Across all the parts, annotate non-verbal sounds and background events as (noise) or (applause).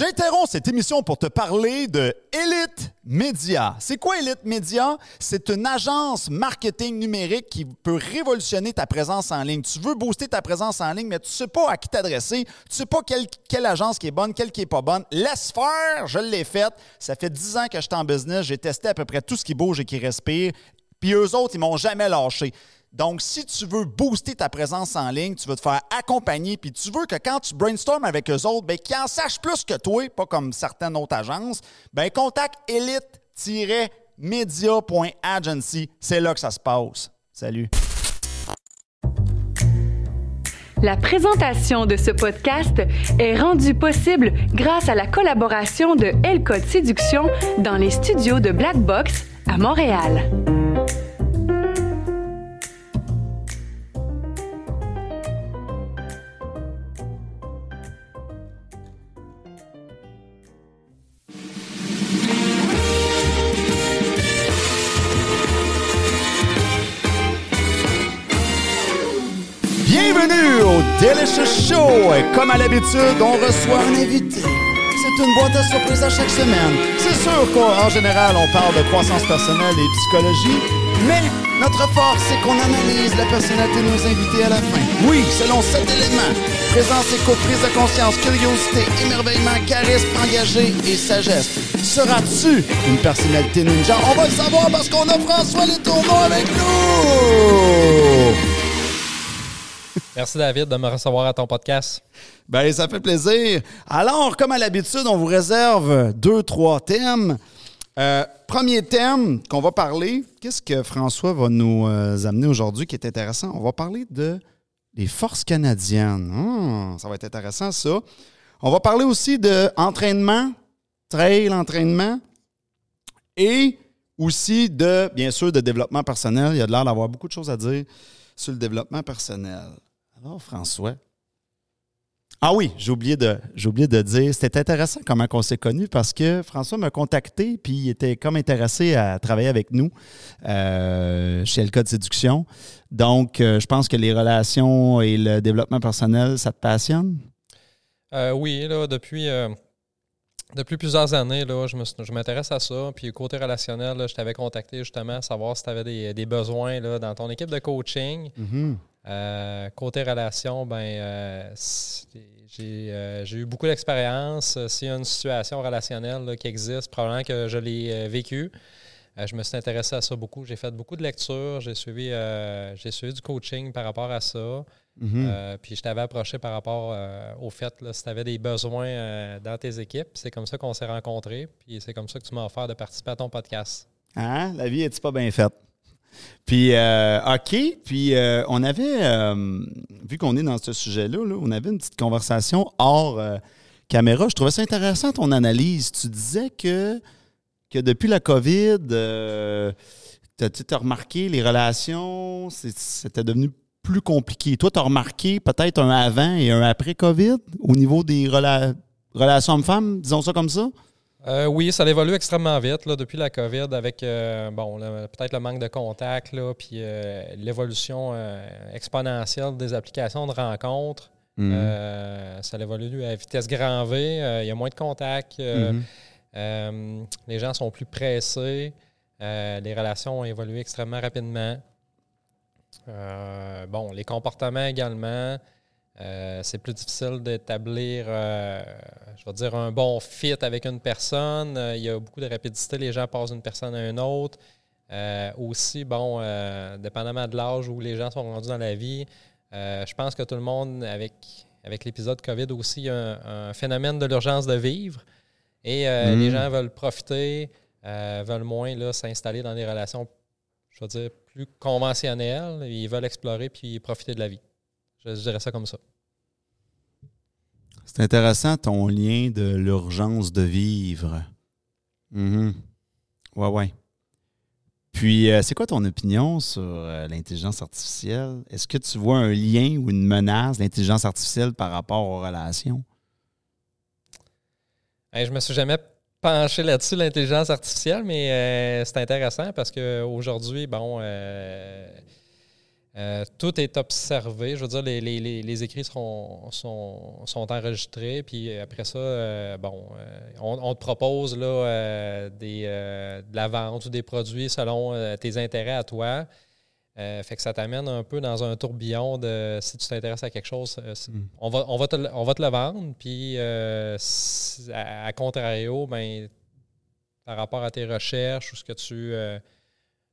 J'interromps cette émission pour te parler de Elite Media. C'est quoi Elite Media? C'est une agence marketing numérique qui peut révolutionner ta présence en ligne. Tu veux booster ta présence en ligne, mais tu ne sais pas à qui t'adresser. Tu ne sais pas quelle, quelle, agence qui est bonne, quelle qui est pas bonne. Laisse faire, je l'ai faite. Ça fait 10 ans que je suis en business. J'ai testé à peu près tout ce qui bouge et qui respire. Puis eux autres, ils m'ont jamais lâché. Donc, si tu veux booster ta présence en ligne, tu veux te faire accompagner, puis tu veux que quand tu brainstormes avec eux autres, ben, qu'ils en sachent plus que toi, pas comme certaines autres agences, ben, contacte elite-media.agency. C'est là que ça se passe. Salut. La présentation de ce podcast est rendue possible grâce à la collaboration de L Code Séduction dans les studios de Black Box à Montréal. Bienvenue au Delicious Show. Et comme à l'habitude, on reçoit un invité. C'est une boîte à surprise à chaque semaine. C'est sûr qu'en général, on parle de croissance personnelle et psychologie, mais notre force, c'est qu'on analyse la personnalité de nos invités à la fin. Oui, selon sept éléments. Présence, écoute, prise de conscience, curiosité, émerveillement, charisme, engagé et sagesse. Seras-tu une personnalité ninja? On va le savoir parce qu'on a François Letourneau avec nous! Merci David de me recevoir à ton podcast. Ben, ça fait plaisir. Alors, comme à l'habitude, on vous réserve deux, trois thèmes. Euh, premier thème qu'on va parler, qu'est-ce que François va nous euh, amener aujourd'hui qui est intéressant? On va parler de les forces canadiennes. Hum, ça va être intéressant, ça. On va parler aussi de entraînement, trail, entraînement, et aussi de, bien sûr, de développement personnel. Il y a de l'air d'avoir beaucoup de choses à dire sur le développement personnel. Alors, François. Ah oui, j'ai oublié de, j'ai oublié de dire, c'était intéressant comment on s'est connus parce que François m'a contacté puis il était comme intéressé à travailler avec nous euh, chez Le Code Séduction. Donc, euh, je pense que les relations et le développement personnel, ça te passionne? Euh, oui, là, depuis, depuis plusieurs années, là, je, me, je m'intéresse à ça. Puis côté relationnel, là, je t'avais contacté justement à savoir si tu avais des, des, besoins là, dans ton équipe de coaching. Mm-hmm. Euh, côté relation, ben, euh, j'ai, eu beaucoup d'expérience. S'il y a une situation relationnelle là, qui existe, probablement que je l'ai vécu. je me suis intéressé à ça beaucoup. J'ai fait beaucoup de lectures. J'ai suivi, suivi du coaching par rapport à ça. Mm-hmm. puis je t'avais approché par rapport au fait là, si tu avais des besoins dans tes équipes. C'est comme ça qu'on s'est rencontrés. Puis c'est comme ça que tu m'as offert de participer à ton podcast. Hein? La vie est-tu pas bien faite? Puis, euh, OK, puis euh, on avait, euh, vu qu'on est dans ce sujet-là, on avait une petite conversation hors caméra. Je trouvais ça intéressant ton analyse. Tu disais que, que depuis la COVID, tu as, remarqué les relations, c'était devenu plus compliqué. Toi, tu as remarqué peut-être un avant et un après COVID au niveau des relations hommes-femmes, disons ça comme ça? Euh, oui, ça évolue extrêmement vite là, depuis la COVID avec euh, bon, peut-être le manque de contact, là, puis euh, l'évolution exponentielle des applications de rencontres. Mhm. ça évolue à vitesse grand V. Il y a moins de contact. Mhm. les gens sont plus pressés. les relations ont évolué extrêmement rapidement. bon, les comportements également. Euh, c'est plus difficile d'établir, euh, je vais dire, un bon fit avec une personne. Euh, il y a beaucoup de rapidité, les gens passent d'une personne à une autre. aussi, bon, dépendamment de l'âge où les gens sont rendus dans la vie, je pense que tout le monde, avec, avec l'épisode COVID aussi, il y a un, phénomène de l'urgence de vivre. Et Mm. les gens veulent profiter, veulent moins s'installer dans des relations, je vais dire, plus conventionnelles. Ils veulent explorer puis profiter de la vie. Je, je dirais ça comme ça. C'est intéressant ton lien de l'urgence de vivre. Mhm. Ouais, ouais. Puis, euh, c'est quoi ton opinion sur euh, l'intelligence artificielle? Est-ce que tu vois un lien ou une menace d'intelligence artificielle par rapport aux relations? Hey, je me suis jamais penché là-dessus, l'intelligence artificielle, mais euh, c'est intéressant parce qu'aujourd'hui, bon, Euh, tout est observé. Je veux dire, les, les- les- les écrits seront, sont, sont enregistrés. Puis après ça, euh, bon, euh, on, on te propose là, des, de la vente ou des produits selon tes intérêts à toi. Fait que ça t'amène un peu dans un tourbillon de si tu t'intéresses à quelque chose, Mm. on, va, on, va te, le- on va te le vendre. Puis si- à, à contrario, ben, par rapport à tes recherches ou ce que tu,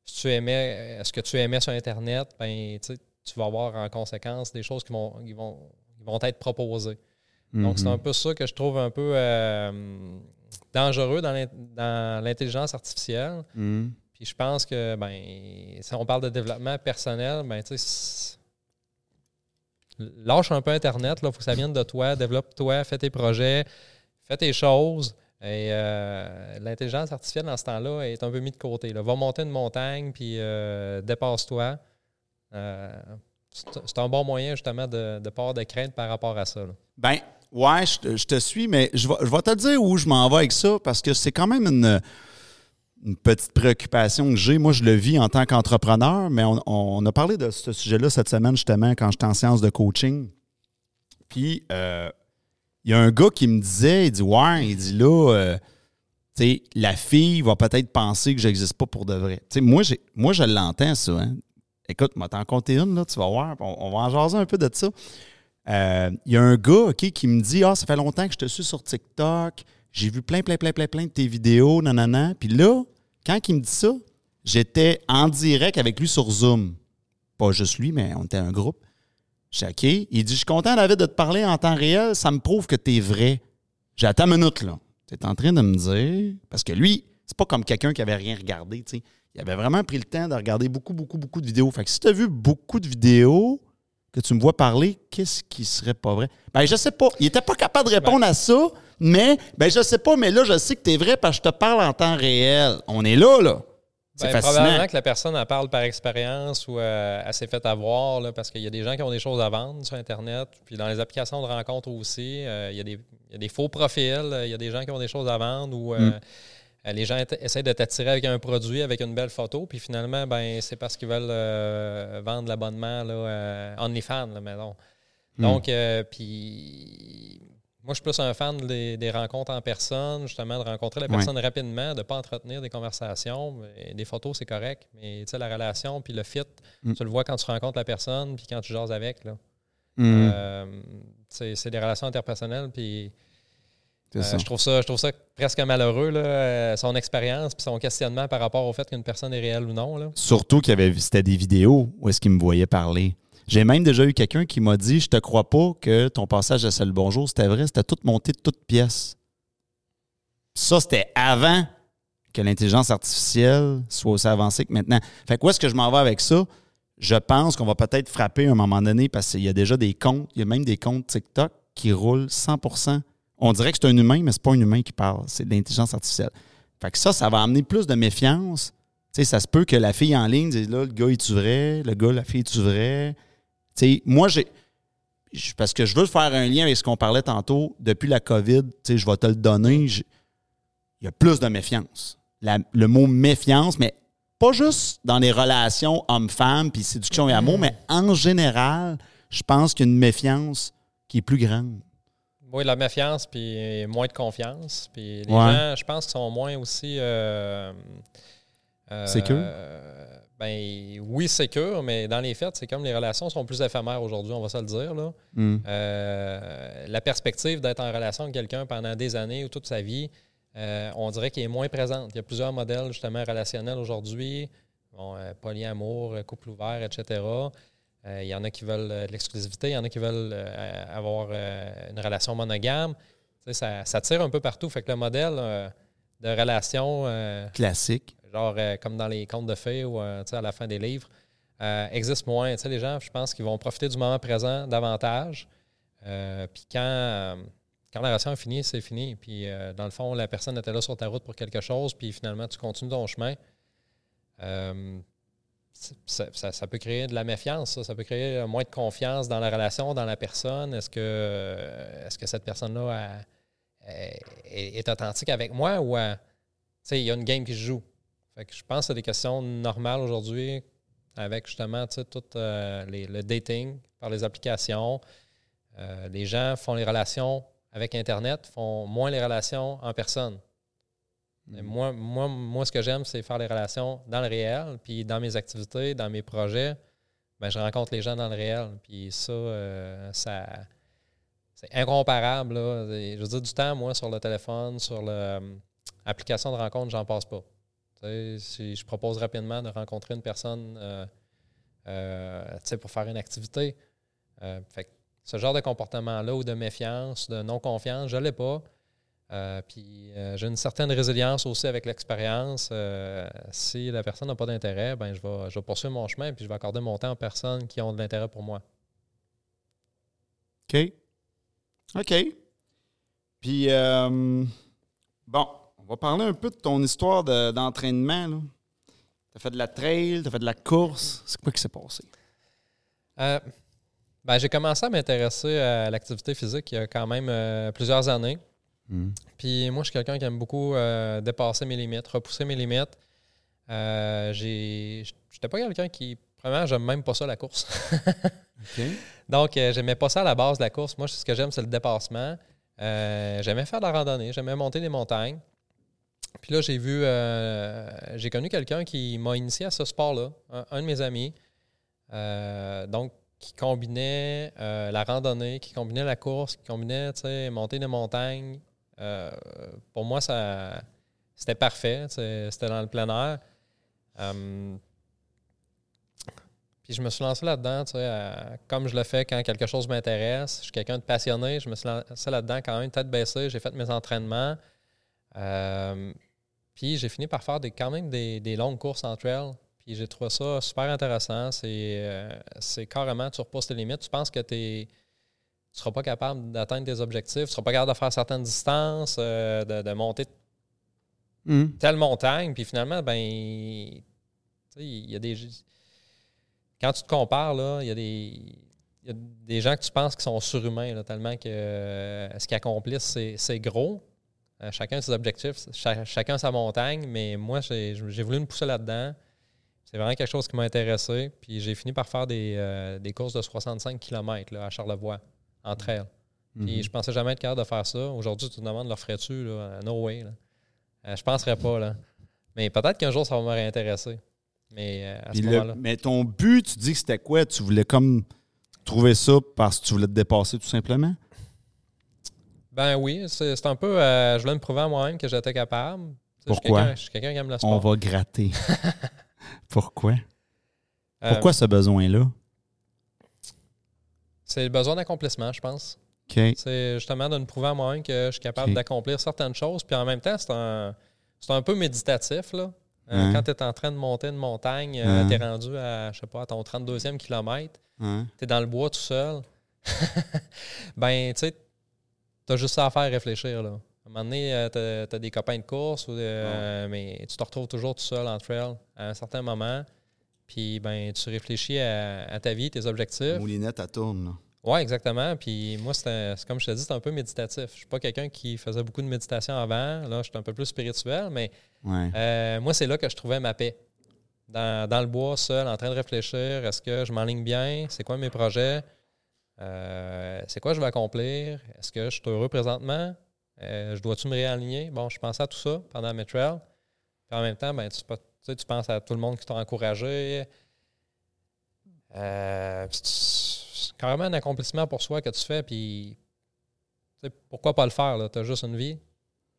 si tu aimais, euh, ce que tu aimais sur Internet, ben, tu vas avoir en conséquence des choses qui vont, qui vont, qui vont être proposées. Donc, c'est Mhm. un peu ça que je trouve un peu euh, dangereux dans l'in- dans l'intelligence artificielle. Mhm. Puis je pense que, ben, si on parle de développement personnel, ben, tu sais, c'est- lâche un peu Internet, il faut que ça vienne de toi, développe-toi, fais tes projets, fais tes choses. Et euh, l'intelligence artificielle, dans ce temps-là, est un peu mis de côté. Va monter une montagne, puis euh, dépasse-toi. Euh, c'est un bon moyen, justement, de pas avoir de crainte par rapport à ça. là. Ben, ouais, je te, suis, mais je vais, je vais te dire où je m'en vais avec ça parce que c'est quand même une, une petite préoccupation que j'ai. Moi, je le vis en tant qu'entrepreneur, mais on, on a parlé de ce sujet-là cette semaine, justement, quand j'étais en séance de coaching. Puis, euh, il y a un gars qui me disait, il dit, ouais, il dit là, euh, sais, la fille va peut-être penser que j'existe pas pour de vrai. Tu sais, moi, j'ai, moi, je l'entends, ça. hein. Écoute, moi, t'en compter une, là, tu vas voir. On, on va en jaser un peu de ça. Euh, Il y a un gars qui me dit Ah, ça fait longtemps que je te suis sur TikTok. J'ai vu plein, plein, plein, plein, plein de tes vidéos, nanana. Puis là, quand il me dit ça, j'étais en direct avec lui sur Zoom. Pas juste lui, mais on était un groupe. Dis OK. Il dit Je suis content, David, de te parler en temps réel. Ça me prouve que tu es vrai. J'ai attends une minute, là. Tu es en train de me dire. Parce que lui, c'est pas comme quelqu'un qui avait rien regardé, tu sais. Il avait vraiment pris le temps de regarder beaucoup, beaucoup, beaucoup de vidéos. Fait que si tu as vu beaucoup de vidéos, que tu me vois parler, qu'est-ce qui serait pas vrai? Ben, je sais pas. Il était pas capable de répondre à ça, mais, ben, je sais pas, mais là, je sais que tu es vrai parce que je te parle en temps réel. On est là, là. C'est Ben, probablement que la personne elle parle par expérience ou euh, elle s'est fait avoir là, parce qu'il y a des gens qui ont des choses à vendre sur Internet. Puis dans les applications de rencontres aussi, euh, il, y a des, il y a des faux profils, euh, il y a des gens qui ont des choses à vendre ou euh, Mm. euh, les gens essa- essayent de t'attirer avec un produit, avec une belle photo. Puis finalement, ben, c'est parce qu'ils veulent vendre l'abonnement là, OnlyFans, là, mettons. Mm. Donc, puis moi, je suis plus un fan des, des rencontres en personne, justement, de rencontrer la personne rapidement, de ne pas entretenir des conversations. Des photos, c'est correct, mais tu sais, la relation, puis le fit, Mm. tu le vois quand tu rencontres la personne, puis quand tu jases avec. Là. Mm. Euh, c'est des relations interpersonnelles, puis euh, je, trouve ça, je trouve ça presque malheureux, là, euh, son expérience, puis son questionnement par rapport au fait qu'une personne est réelle ou non. Là. Surtout qu'il y avait c'était des vidéos où est-ce qu'il me voyait parler. J'ai même déjà eu quelqu'un qui m'a dit Je te crois pas que ton passage à Salut Bonjour, c'était vrai, c'était tout monté de toutes pièces. Ça, c'était avant que l'intelligence artificielle soit aussi avancée que maintenant. Fait que où est-ce que je m'en vais avec ça? Je pense qu'on va peut-être frapper à un moment donné parce qu'il y a déjà des comptes, il y a même des comptes TikTok qui roulent 100% On dirait que c'est un humain, mais c'est pas un humain qui parle, c'est de l'intelligence artificielle. Fait que ça, ça va amener plus de méfiance. Tu sais, ça se peut que la fille en ligne dise là, le gars, est-tu vrai? Le gars, la fille, est-tu vrai? Sais, moi, j'ai. Parce que je veux faire un lien avec ce qu'on parlait tantôt. Depuis la COVID, je vais te le donner. j'ai- Il y a plus de méfiance. La- le mot méfiance, mais pas juste dans les relations homme-femme, puis séduction et amour, mais en général, je pense qu'il y a une méfiance qui est plus grande. Oui, la méfiance, puis moins de confiance. Puis les Ouais. gens, je pense, sont moins aussi. Euh, euh, Sécures? Ben oui, sécure, mais dans les faits, c'est comme les relations sont plus éphémères aujourd'hui, on va se le dire. Là. Hmm. Euh, la perspective d'être en relation avec quelqu'un pendant des années ou toute sa vie, euh, on dirait qu'il est moins présente. Il y a plusieurs modèles justement relationnels aujourd'hui, bon, euh, polyamour, couple ouvert, etc. Il y en a qui veulent de l'exclusivité, il y en a qui veulent avoir une relation monogame. Ça, ça tire un peu partout. Fait que le modèle de relation, Classique. Genre euh, comme dans les contes de fées ou euh, à la fin des livres, euh, existe moins. Tu sais, les gens, je pense qu'ils vont profiter du moment présent davantage. Puis quand, quand la relation est finie, c'est fini. Puis dans le fond, la personne était là sur ta route pour quelque chose, puis finalement, tu continues ton chemin. Ça, ça- peut créer de la méfiance, ça. Peut créer moins de confiance dans la relation, dans la personne. Est-ce que, est-ce que cette personne-là est, est authentique avec moi ou il y a une game qui se joue? Fait que je pense que c'est des questions normales aujourd'hui avec justement tout euh, le dating par les applications. Euh, les gens font les relations avec Internet, font moins les relations en personne. Mm. Moi, moi, moi, ce que j'aime, c'est faire les relations dans le réel. Puis dans mes activités, dans mes projets, ben, je rencontre les gens dans le réel. Puis ça, euh, ça c'est incomparable. Je veux dire, du temps, moi, sur le téléphone, sur l'application de rencontre, j'en passe pas. Si je propose rapidement de rencontrer une personne euh, euh, pour faire une activité, fait, ce genre de comportement-là ou de méfiance, de non-confiance, je ne l'ai pas. Euh, puis euh, j'ai une certaine résilience aussi avec l'expérience. Euh, si la personne n'a pas d'intérêt, ben je vais, je poursuivre mon chemin puis je vais accorder mon temps aux personnes qui ont de l'intérêt pour moi. OK. OK. Puis, bon, on va parler un peu de ton histoire d'entraînement. tu as fait de la trail, tu as fait de la course. C'est quoi qui s'est passé? Ben, j'ai commencé à m'intéresser à l'activité physique il y a quand même plusieurs années. Mm. Puis moi, je suis quelqu'un qui aime beaucoup euh, dépasser mes limites, repousser mes limites. Euh, J'étais pas quelqu'un qui. Premièrement, j'aime même pas ça la course. (laughs) Donc, euh, j'aimais pas ça à la base de la course. Moi, ce que j'aime, c'est le dépassement. Euh, j'aimais faire de la randonnée, j'aimais monter des montagnes. Puis là, j'ai vu, j'ai connu quelqu'un qui m'a initié à ce sport-là, un, de mes amis. donc, qui combinait la randonnée, qui combinait la course, qui combinait, monter des montagnes, euh, pour moi, ça c'était parfait. C'était dans le plein air. Euh, puis je me suis lancé là-dedans, comme je le fais quand quelque chose m'intéresse. Je suis quelqu'un de passionné. Je me suis lancé là-dedans quand même, tête baissée. J'ai fait mes entraînements. Euh, puis j'ai fini par faire des, quand même des, longues courses entre elles. Puis j'ai trouvé ça super intéressant. C'est carrément, tu repousses tes limites. Tu penses que tu es tu ne seras pas capable d'atteindre tes objectifs, tu ne seras pas capable de faire certaines distances, euh, de, monter hmm. telle montagne, puis finalement, ben, il y a des. Quand tu te compares, là, il y a des. des gens que tu penses qui sont surhumains, tellement que euh, ce qu'ils accomplissent, c'est gros. Euh, chacun ses objectifs, chacun sa montagne, mais moi, j'ai voulu me pousser là-dedans. C'est vraiment quelque chose qui m'a intéressé. Puis j'ai fini par faire des, des courses de 65 km là, à Charlevoix entre elles. Puis mhm. je pensais jamais être capable de faire ça. Aujourd'hui, tu te demandes, leur ferais-tu? No way. Là. Euh, je penserais pas. Là. Mais peut-être qu'un jour, ça va me réintéresser. Mais euh, à ce moment-là. Mais ton but, tu dis que c'était quoi? Tu voulais comme trouver ça parce que tu voulais te dépasser tout simplement? Ben oui, c'est un peu. Euh, je voulais me prouver à moi-même que j'étais capable. Pourquoi? Je suis quelqu'un qui aime le sport. On va gratter. (laughs) Pourquoi? Pourquoi ce besoin-là? C'est le besoin d'accomplissement, je pense. C'est justement de me prouver à moi-même que je suis capable d'accomplir certaines choses. Puis en même temps, c'est un, un peu méditatif. Là. Euh, quand tu es en train de monter une montagne, euh, tu es rendu à, je sais pas, à ton 32e kilomètre, tu es dans le bois tout seul. (laughs) ben, tu sais, tu as juste ça à faire réfléchir. Là. À un moment donné, euh, tu as, des copains de course, mais tu te retrouves toujours tout seul en trail à un certain moment. Puis ben, tu réfléchis à, ta vie, tes objectifs. Moulinette, à tourne. Oui, exactement. Puis moi, c'est comme je te dis, c'est un peu méditatif. Je suis pas quelqu'un qui faisait beaucoup de méditation avant. Là, je suis un peu plus spirituel, mais euh, moi, c'est là que je trouvais ma paix. Dans, le bois, seul, en train de réfléchir, est-ce que je m'enligne bien? C'est quoi mes projets? Euh, c'est quoi je vais accomplir? Est-ce que je suis heureux présentement? Euh, je dois-tu me réaligner? Bon, je pensais à tout ça pendant mes trails. Puis en même temps, ben, tu, penses à tout le monde qui t'a encouragé. Euh, c'est carrément un accomplissement pour soi que tu fais. Puis, pourquoi pas le faire? Tu as juste une vie.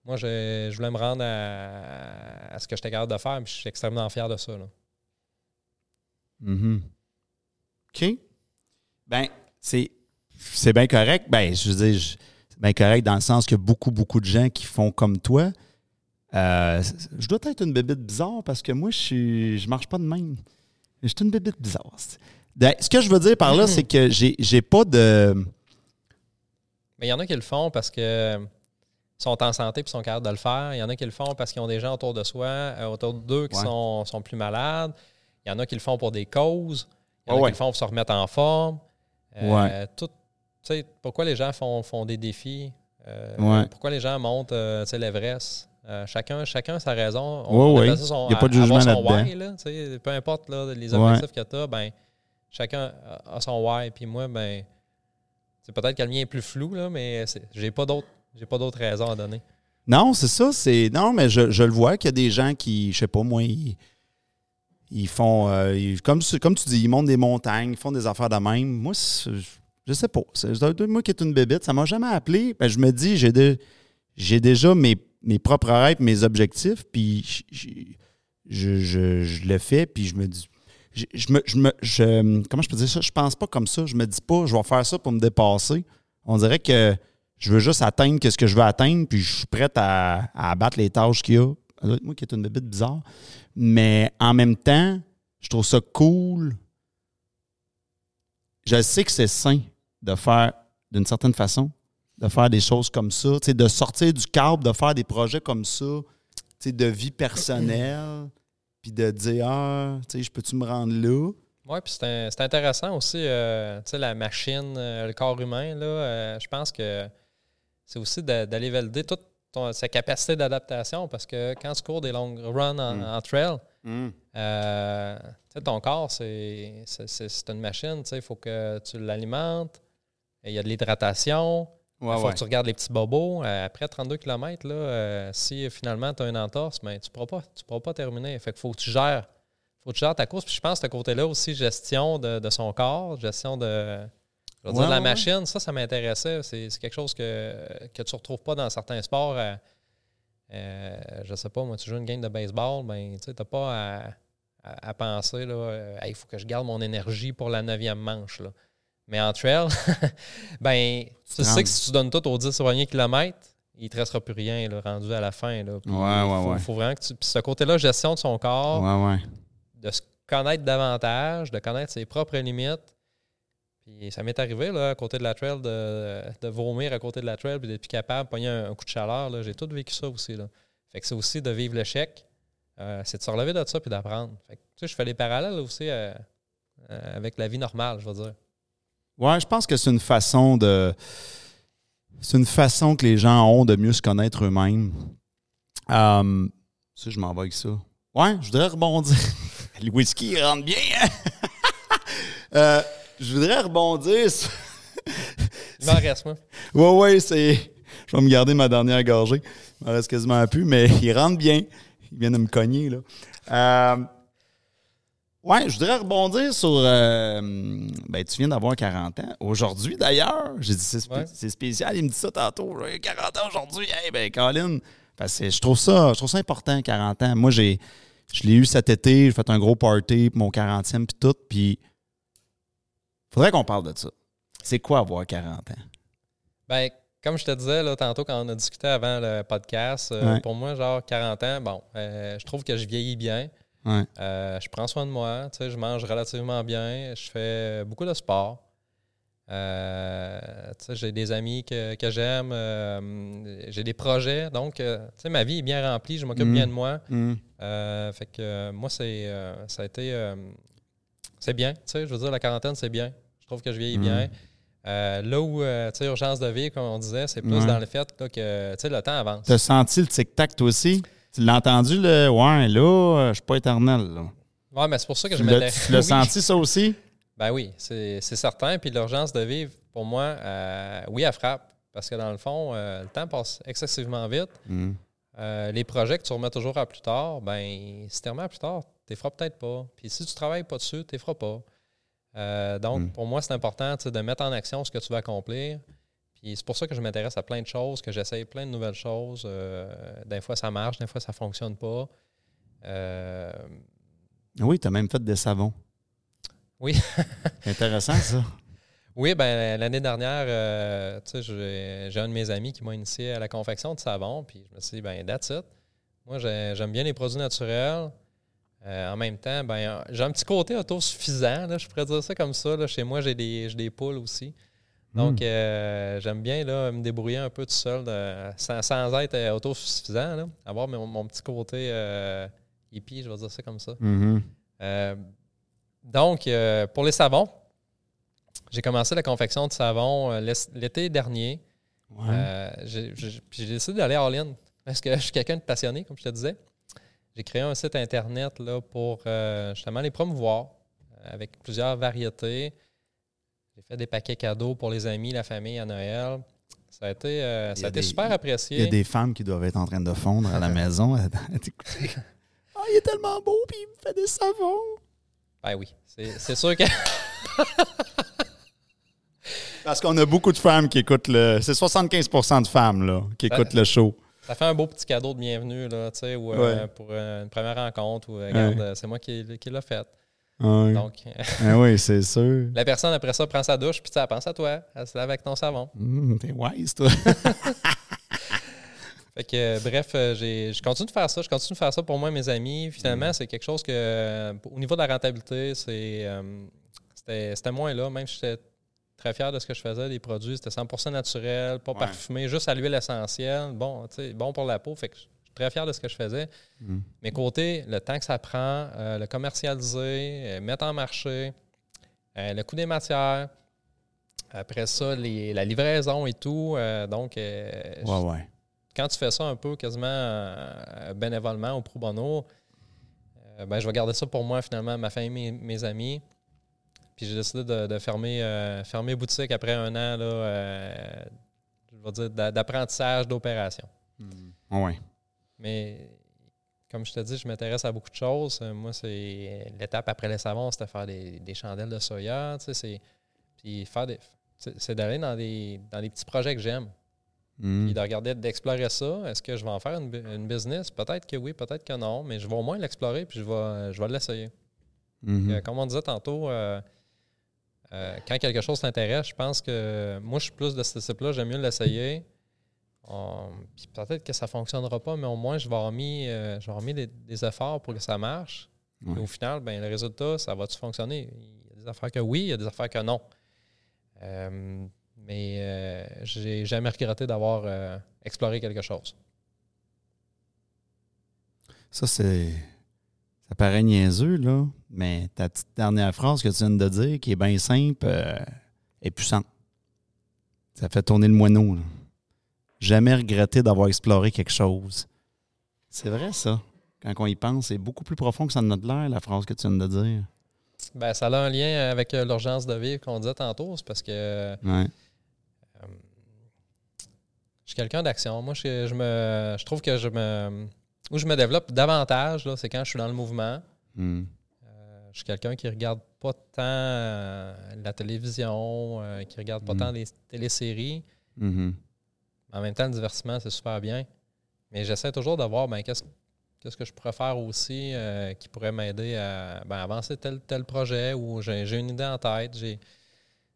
Moi, je, voulais me rendre à, ce que j'étais capable de faire. Puis, je suis extrêmement fier de ça. Mm-hmm. OK. Ben, c'est, c'est bien correct. Ben, je veux dire, c'est bien correct dans le sens qu'il y a beaucoup, beaucoup de gens qui font comme toi. Euh, je dois être une bébite bizarre parce que moi, je suis, je marche pas de même. Je suis une bébite bizarre. Ben, ce que je veux dire par là, c'est que j'ai, j'ai pas de. Mais il y en a qui le font parce que sont en santé et sont capables de le faire. Il y en a qui le font parce qu'ils ont des gens autour de soi, euh, autour d'eux qui sont, sont, plus malades. Il y en a qui le font pour des causes. Il y en a qui le font pour se remettre en forme. Euh, tout, pourquoi les gens font, font des défis? Pourquoi les gens montent l'Everest? Euh, chacun, chacun a sa raison. Ouais, ouais. son- Il y a pas de jugement là-dedans. là, peu importe là, les Ouais. objectifs que tu as, ben, chacun a- a son why. Puis moi, ben, c'est peut-être que le mien est plus flou, là, mais j'ai pas d'autres j'ai pas d'autres raisons à donner. Non, c'est ça. C'est non, mais je, je le vois qu'il y a des gens qui, je sais pas moi, ils, ils font euh, comme tu dis, ils montent des montagnes, ils font des affaires de même. Moi, je sais pas. Moi qui est une bébête, ça m'a jamais appelé. Ben, je me dis, j'ai déjà mes, propres rêves, mes objectifs, puis je, le fais, puis je me dis. Comment je peux dire ça? Je pense pas comme ça. Je me dis pas, je vais faire ça pour me dépasser. On dirait que je veux juste atteindre ce que je veux atteindre, puis je suis prêt à, abattre les tâches qu'il y a. Moi qui est une bébête bizarre. Mais en même temps, je trouve ça cool. Je sais que c'est sain de faire, d'une certaine façon, de faire des choses comme ça, de sortir du cadre, de faire des projets comme ça, de vie personnelle, (clears throat) puis de dire, ah, je peux-tu me rendre là? Oui, puis c'est intéressant aussi, euh, la machine, euh, le corps humain, euh, je pense que c'est aussi d'aller valider toute ton- sa capacité d'adaptation parce que quand tu cours des longues runs en, Mm. en trail, euh, tu sais, ton corps, c'est une machine, il faut que tu l'alimentes, il y a de l'hydratation, il Ouais, faut ouais. que tu regardes les petits bobos. Euh, après 32 km, là, euh, si finalement tu as une entorse, ben, tu ne pourras, pas- tu pourras pas terminer. Fait qu'il faut que tu gères. faut que tu gères ta course. Puis je pense que ce côté-là aussi, gestion de, de son corps, gestion de, je veux dire, Ouais, la ouais. machine, ça, ça m'intéressait. C'est quelque chose que, que tu ne retrouves pas dans certains sports. Euh, euh, je sais pas, moi, tu joues une game de baseball, ben, tu n'as pas à, à- à penser, euh, Hey, il faut que je garde mon énergie pour la neuvième manche. Là. Mais en trail, (laughs) ben, tu sais que si tu donnes tout aux 10 premiers kilomètres, il ne te restera plus rien là, rendu à la fin. Là. Puis Ouais, ouais, faut, ouais. faut vraiment que tu. Puis ce côté-là, gestion de son corps, Ouais, ouais. de se connaître davantage, de connaître ses propres limites. Puis ça m'est arrivé, là, à côté de la trail, de, de vomir à côté de la trail, puis d'être plus capable de pogner un, un coup de chaleur. J'ai tout vécu ça aussi. Là. Fait que c'est aussi de vivre l'échec. Euh, c'est de se relever de ça puis d'apprendre. Fait que, tu sais, je fais les parallèles aussi euh, euh, avec la vie normale, je veux dire. Ouais, je pense que c'est une façon de. C'est une façon que les gens ont de mieux se connaître eux-mêmes. Euh, ça, je m'en vais avec ça. Ouais, je voudrais rebondir. Le whisky, il rentre bien, hein? (laughs) Je voudrais rebondir sur. Il m'en reste, moi. (laughs) Ouais, ouais, c'est. Je vais me garder ma dernière gorgée. Il m'en reste quasiment plus, mais (laughs) il rentre bien. Il vient de me cogner, là. Euh, Ouais, je voudrais rebondir sur. euh, ben, tu viens d'avoir 40 ans. Aujourd'hui, d'ailleurs, j'ai dit c'est spé- Ouais. c'est spécial. Il me dit ça tantôt. J'ai 40 ans aujourd'hui. Hey, ben, Colin. Parce que je trouve ça, je trouve ça important, 40 ans. Moi, j'ai, je l'ai eu cet été. J'ai fait un gros party pour mon 40e puis tout. Puis, faudrait qu'on parle de ça. C'est quoi avoir 40 ans? Ben, comme je te disais là, tantôt quand on a discuté avant le podcast, euh, Ouais. pour moi, genre 40 ans, bon, euh, je trouve que je vieillis bien. Ouais. Euh, je prends soin de moi, tu sais, je mange relativement bien, je fais beaucoup de sport. Tu sais, j'ai des amis que, que j'aime, j'ai des projets, donc tu sais, ma vie est bien remplie, je m'occupe Mm. bien de moi. Euh, fait que moi, c'est ça a été c'est bien, tu sais, je veux dire, la quarantaine, c'est bien. Je trouve que je vieillis Mm. bien. Euh, là où, euh, tu sais, urgence de vie, comme on disait, c'est plus Ouais. dans le fait là, que, tu sais, le temps avance. T'as senti le tic-tac, toi aussi? Tu l'as entendu, le. Ouais, là, euh, je suis pas éternel, là. Ouais, mais c'est pour ça que Tu je m'intéresse. tu l'as (laughs) Oui. senti, ça aussi? Ben oui, c'est certain. Puis l'urgence de vivre, pour moi, euh, oui, elle frappe. Parce que dans le fond, euh, le temps passe excessivement vite. Euh, les projets que tu remets toujours à plus tard, ben si tu remets à plus tard, tu les feras peut-être pas. Puis si tu travailles pas dessus, tu les feras pas. Euh, donc, Mm. pour moi, c'est important tu de mettre en action ce que tu vas accomplir. Puis c'est pour ça que je m'intéresse à plein de choses, que j'essaye plein de nouvelles choses. Euh, des fois, ça marche, des fois, ça fonctionne pas. Euh, Oui, t'as même fait des savons. Oui. (laughs) Intéressant, ça. Oui, ben l'année dernière, euh, tu j'ai un de mes amis qui m'a initié à la confection de savon, puis je me suis dit, ben that's it. Moi, j'ai- j'aime bien les produits naturels. Euh, en même temps, ben j'ai un petit côté autosuffisant, là, je pourrais dire ça comme ça. là. Chez moi, j'ai des, des poules aussi. Donc, Mm. euh, j'aime bien là, me débrouiller un peu tout seul, de- sans, sans être euh, autosuffisant, là. avoir mon, mon petit côté euh, hippie, je vais dire ça comme ça. Mhm. Euh, donc, euh, pour les savons, j'ai commencé la confection de savon euh, l'es- l'été dernier. Ouais. Euh, j'ai décidé d'aller all-in. parce que je suis quelqu'un de passionné, comme je te disais. J'ai créé un site Internet là, pour euh, justement les promouvoir euh, avec plusieurs variétés. J'ai fait des paquets cadeaux pour les amis, la famille à Noël. Ça a été, euh, ça a été des- super apprécié. Il y a des femmes qui doivent être en train de fondre à la (laughs) maison. (laughs) à- à t'écouter. Ah, il est tellement beau, puis il me fait des savons. Ben oui, c'est sûr que (laughs) Parce qu'on a beaucoup de femmes qui écoutent le. C'est 75% de femmes là, qui écoutent le show. Ça fait un beau petit cadeau de bienvenue là, tu sais, ou, euh, Ouais. pour euh, une première rencontre. Ou, euh, regarde, Ouais. c'est moi qui, qui l'ai fait. Ouais. Donc, (laughs) Ah oui, c'est sûr. la personne après ça prend sa douche, puis elle pense à toi, elle se lave avec ton savon. Hum, T'es wise, toi. (laughs) Fait que, euh, bref, je continue de faire ça. Je continue de faire ça pour moi et mes amis. Finalement, c'est quelque chose que, euh, au niveau de la rentabilité, c'est, euh, c'était, c'était moins là. Même si j'étais très fier de ce que je faisais, des produits, c'était 100% naturel, pas Ouais. parfumé, juste à l'huile essentielle. Bon, tu sais, bon pour la peau. Fait que je suis très fier de ce que je faisais. Mm. Mais côté, le temps que ça prend, euh, le commercialiser, euh, mettre en marché, euh, le coût des matières, après ça, les- la livraison et tout. donc, ouais. quand tu fais ça un peu quasiment bénévolement au pro bono, ben, je vais garder ça pour moi finalement, ma famille, mes, mes amis. Puis j'ai décidé de, de fermer, euh, fermer boutique après un an, là, euh, je vais dire, d'a- d'apprentissage, d'opération. Ouais. Mais comme je te dis, je m'intéresse à beaucoup de choses. Euh, Moi, c'est l'étape après les savons, c'était faire des, des chandelles de soya. c'est- Puis faire des. c'est d'aller dans des, dans des petits projets que j'aime. Hum. Puis de regarder, d'explorer ça. Est-ce que je vais en faire une, une business? Peut-être que oui, peut-être que non, mais je vais au moins l'explorer puis je vais, je vais l'essayer. Euh, Comme on disait tantôt, euh, euh, quand quelque chose t'intéresse, je pense que moi, je suis plus de ce type-là, j'aime mieux l'essayer. Puis peut-être que ça ne fonctionnera pas, mais au moins, je vais avoir mis, euh, je vais avoir mis des, des efforts pour que ça marche. Ouais. Et au final, ben, le résultat, ça va-tu fonctionner? Il y a des affaires que oui, il y a des affaires que non. Euh, mais euh, j'ai jamais regretté d'avoir euh, exploré quelque chose. Ça, c'est. Ça paraît niaiseux, là, mais ta petite dernière phrase que tu viens de dire, qui est bien simple, euh, est puissante. Ça fait tourner le moineau. là. Jamais regretter d'avoir exploré quelque chose. C'est vrai, ça. Quand on y pense, c'est beaucoup plus profond que ça en a de l'air, la phrase que tu viens de dire. Ben, ça a un lien avec euh, l'urgence de vivre qu'on disait tantôt. C'est parce que euh, je suis quelqu'un d'action. Moi, je, je me, je trouve que je me, où je me développe davantage, c'est quand je suis dans le mouvement. Hum. Euh, je suis quelqu'un qui regarde pas tant euh, la télévision, euh, qui regarde pas Mm. tant les téléséries. Mhm. En même temps, le divertissement, c'est super bien. Mais j'essaie toujours de voir ben, qu'est-ce qu'est-ce que je pourrais faire aussi euh, qui pourrait m'aider à ben, avancer tel tel projet ou j'ai j'ai une idée en tête. J'ai-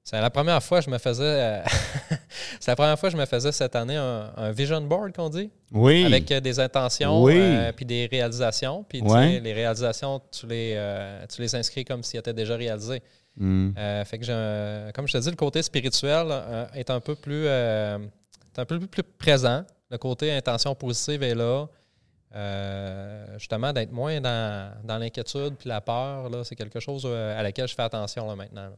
C'est la première fois que je me faisais euh, (laughs) c'est la première fois que je me faisais cette année un, un vision board qu'on dit Oui. avec euh, des intentions Oui. euh, puis des réalisations puis tu sais, Ouais. les réalisations tu les tu les inscris comme s'ils étaient déjà réalisés. Euh, fait que j'ai un- comme je te dis, le côté spirituel est un peu plus est un peu plus présent. Le côté intention positive est là. Euh, justement, d'être moins dans, dans l'inquiétude puis la peur, là, c'est quelque chose à laquelle je fais attention là, maintenant. là.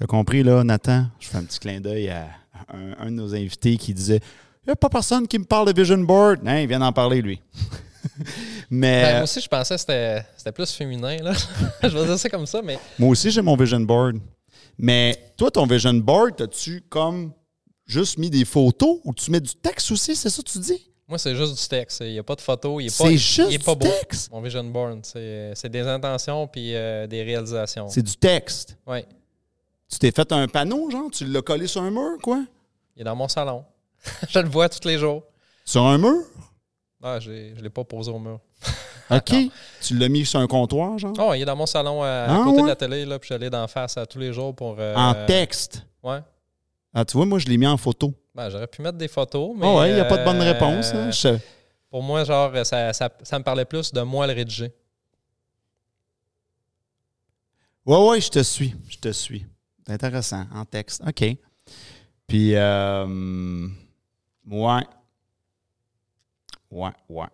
T'as compris, là, Nathan? Je fais un petit clin d'œil à un, un de nos invités qui disait Il n'y a pas personne qui me parle de Vision Board. Non, il vient d'en parler, lui. (laughs) mais Ben, moi aussi, je pensais que c'était, plus féminin. Là. (laughs) je vais dire ça comme ça, mais moi aussi, j'ai mon Vision Board. Mais toi, ton Vision Board, as-tu comme juste mis des photos ou tu mets du texte aussi? C'est ça que tu dis? moi, c'est juste du texte. Il n'y a pas de photo. Il est pas, C'est il juste est pas du beau. texte? Mon vision board, c'est, c'est des intentions puis euh, des réalisations. C'est du texte. Oui. Tu t'es fait un panneau, genre? Tu l'as collé sur un mur, quoi? Il est dans mon salon. (laughs) je le vois tous les jours. Sur un mur? Ah, j'ai, je ne l'ai pas posé au mur. (laughs) OK. tu l'as mis sur un comptoir, genre? Oh, il est dans mon salon à, à Ah, côté de la télé, là, puis je l'ai d'en face à tous les jours pour. euh, en texte? Ouais. Ah, tu vois, moi, je l'ai mis en photo. Ben, j'aurais pu mettre des photos, mais. Ah ouais, il n'y a pas de bonne euh, réponse. hein? Je- Pour moi, genre, ça, ça, ça me parlait plus de moi le rédiger. Ouais, ouais, je te suis. Je te suis. Intéressant, en texte. OK. Puis, euh, ouais. Ouais, ouais.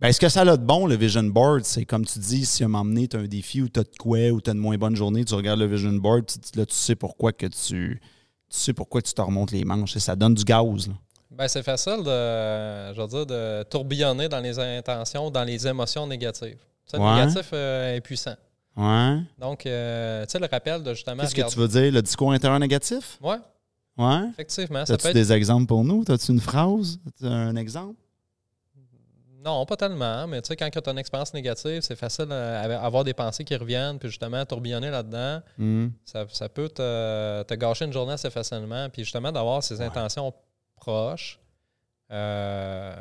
Ben, ce que ça a de bon, le Vision Board, c'est comme tu dis, si à un moment donné, tu as un défi ou tu as de quoi ou tu as une moins bonne journée, tu regardes le Vision Board, tu- là, tu sais pourquoi que tu. Tu sais pourquoi tu te remontes les manches. et Ça donne du gaz. là. Ben, c'est facile de, je veux dire, de tourbillonner dans les intentions, dans les émotions négatives. Ouais. Le négatif euh, est puissant. Ouais. Donc, euh, tu sais, le rappel de justement. Qu'est-ce que tu veux dire? Le discours intérieur négatif? Ouais, Ouais. effectivement. Ça peut As-tu être des exemples pour nous? As-tu une phrase? As-tu un exemple? Non, pas tellement, mais tu sais, quand tu as une expérience négative, c'est facile à avoir des pensées qui reviennent, puis justement, tourbillonner là-dedans, Hmm. ça, ça peut te, te gâcher une journée assez facilement. Puis justement, d'avoir ces intentions proches, euh,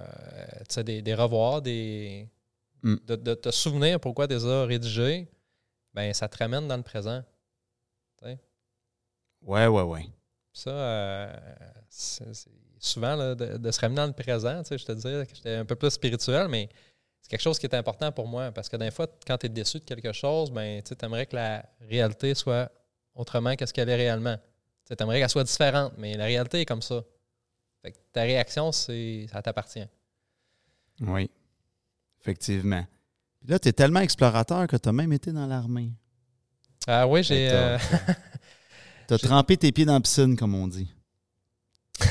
tu sais, des, des revoirs, des, Mm. de, de te souvenir pourquoi tu les as rédigés, ben, ça te ramène dans le présent. Ouais, ouais, ouais. Ça, euh, c'est- c'est souvent là, de, de se ramener dans le présent, je te disais que j'étais un peu plus spirituel, mais c'est quelque chose qui est important pour moi parce que des fois, quand tu es déçu de quelque chose, ben, tu aimerais que la réalité soit autrement que ce qu'elle est réellement. Tu aimerais qu'elle soit différente, mais la réalité est comme ça. Fait que ta réaction, c'est ça t'appartient. Oui. Effectivement. Puis là, tu es tellement explorateur que tu as même été dans l'armée. Ah oui, j'ai. Euh, (laughs) Tu as J'ai- trempé tes pieds dans la piscine, comme on dit. (laughs)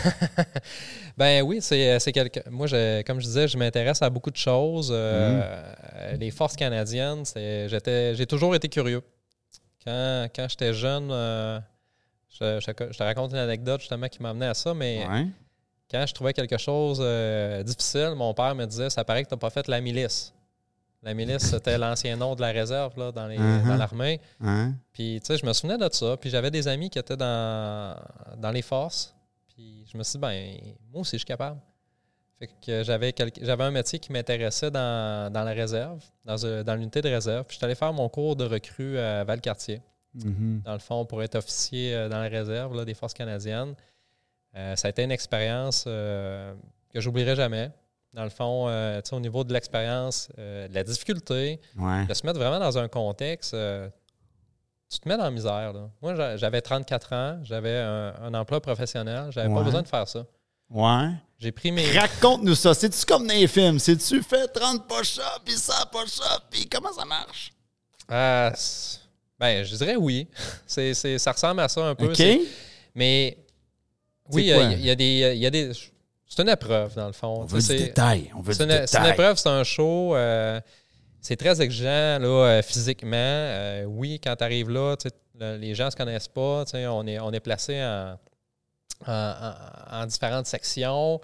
Ben oui, c'est c'est quelque. Moi, je, comme je disais, je m'intéresse à beaucoup de choses. Euh, Les forces canadiennes, j'ai toujours été curieux. Quand, quand j'étais jeune, euh, je, je- je te raconte une anecdote justement qui m'a amené à ça, mais Ouais. quand je trouvais quelque chose euh, difficile, mon père me disait Ça paraît que tu n'as pas fait la milice. La milice, c'était l'ancien nom de la réserve là, dans, les- Uh-huh. dans l'armée. Hein? Puis, tu sais, je me souvenais de ça. Puis, j'avais des amis qui étaient dans, dans les forces. Puis, je me suis dit, ben, moi aussi, je suis capable. Fait que j'avais, un métier qui m'intéressait dans, dans la réserve, dans, euh, dans l'unité de réserve. Puis, je suis allé faire mon cours de recrue à Valcartier, Mhm. dans le fond, pour être officier euh, dans la réserve là, des forces canadiennes. Euh, ça a été une expérience euh, que j'oublierai jamais. Dans le fond, euh, tu sais, au niveau de l'expérience, euh, de la difficulté, Ouais. de se mettre vraiment dans un contexte, euh, tu te mets dans la misère. là. Moi, j'a- j'avais 34 ans, j'avais un, un emploi professionnel, j'avais pas Ouais. besoin de faire ça. Ouais. J'ai pris mes. Raconte-nous ça. C'est-tu comme dans les films? C'est-tu fait 30 push-ups, puis 100 push-ups, puis comment ça marche? Ah, ben, je dirais oui. (laughs) C'est, c'est- ça ressemble à ça un peu. OK. Mais oui, il y, a- il y a des. il y a des c'est une épreuve, dans le fond. On veut du c'est- détail. On veut C'est une, c'est une détail. épreuve, c'est un show. euh, c'est très exigeant là, euh, physiquement. Euh, oui, quand tu arrives là, les gens ne se connaissent pas. On est, on est placé en, en, en- en différentes sections.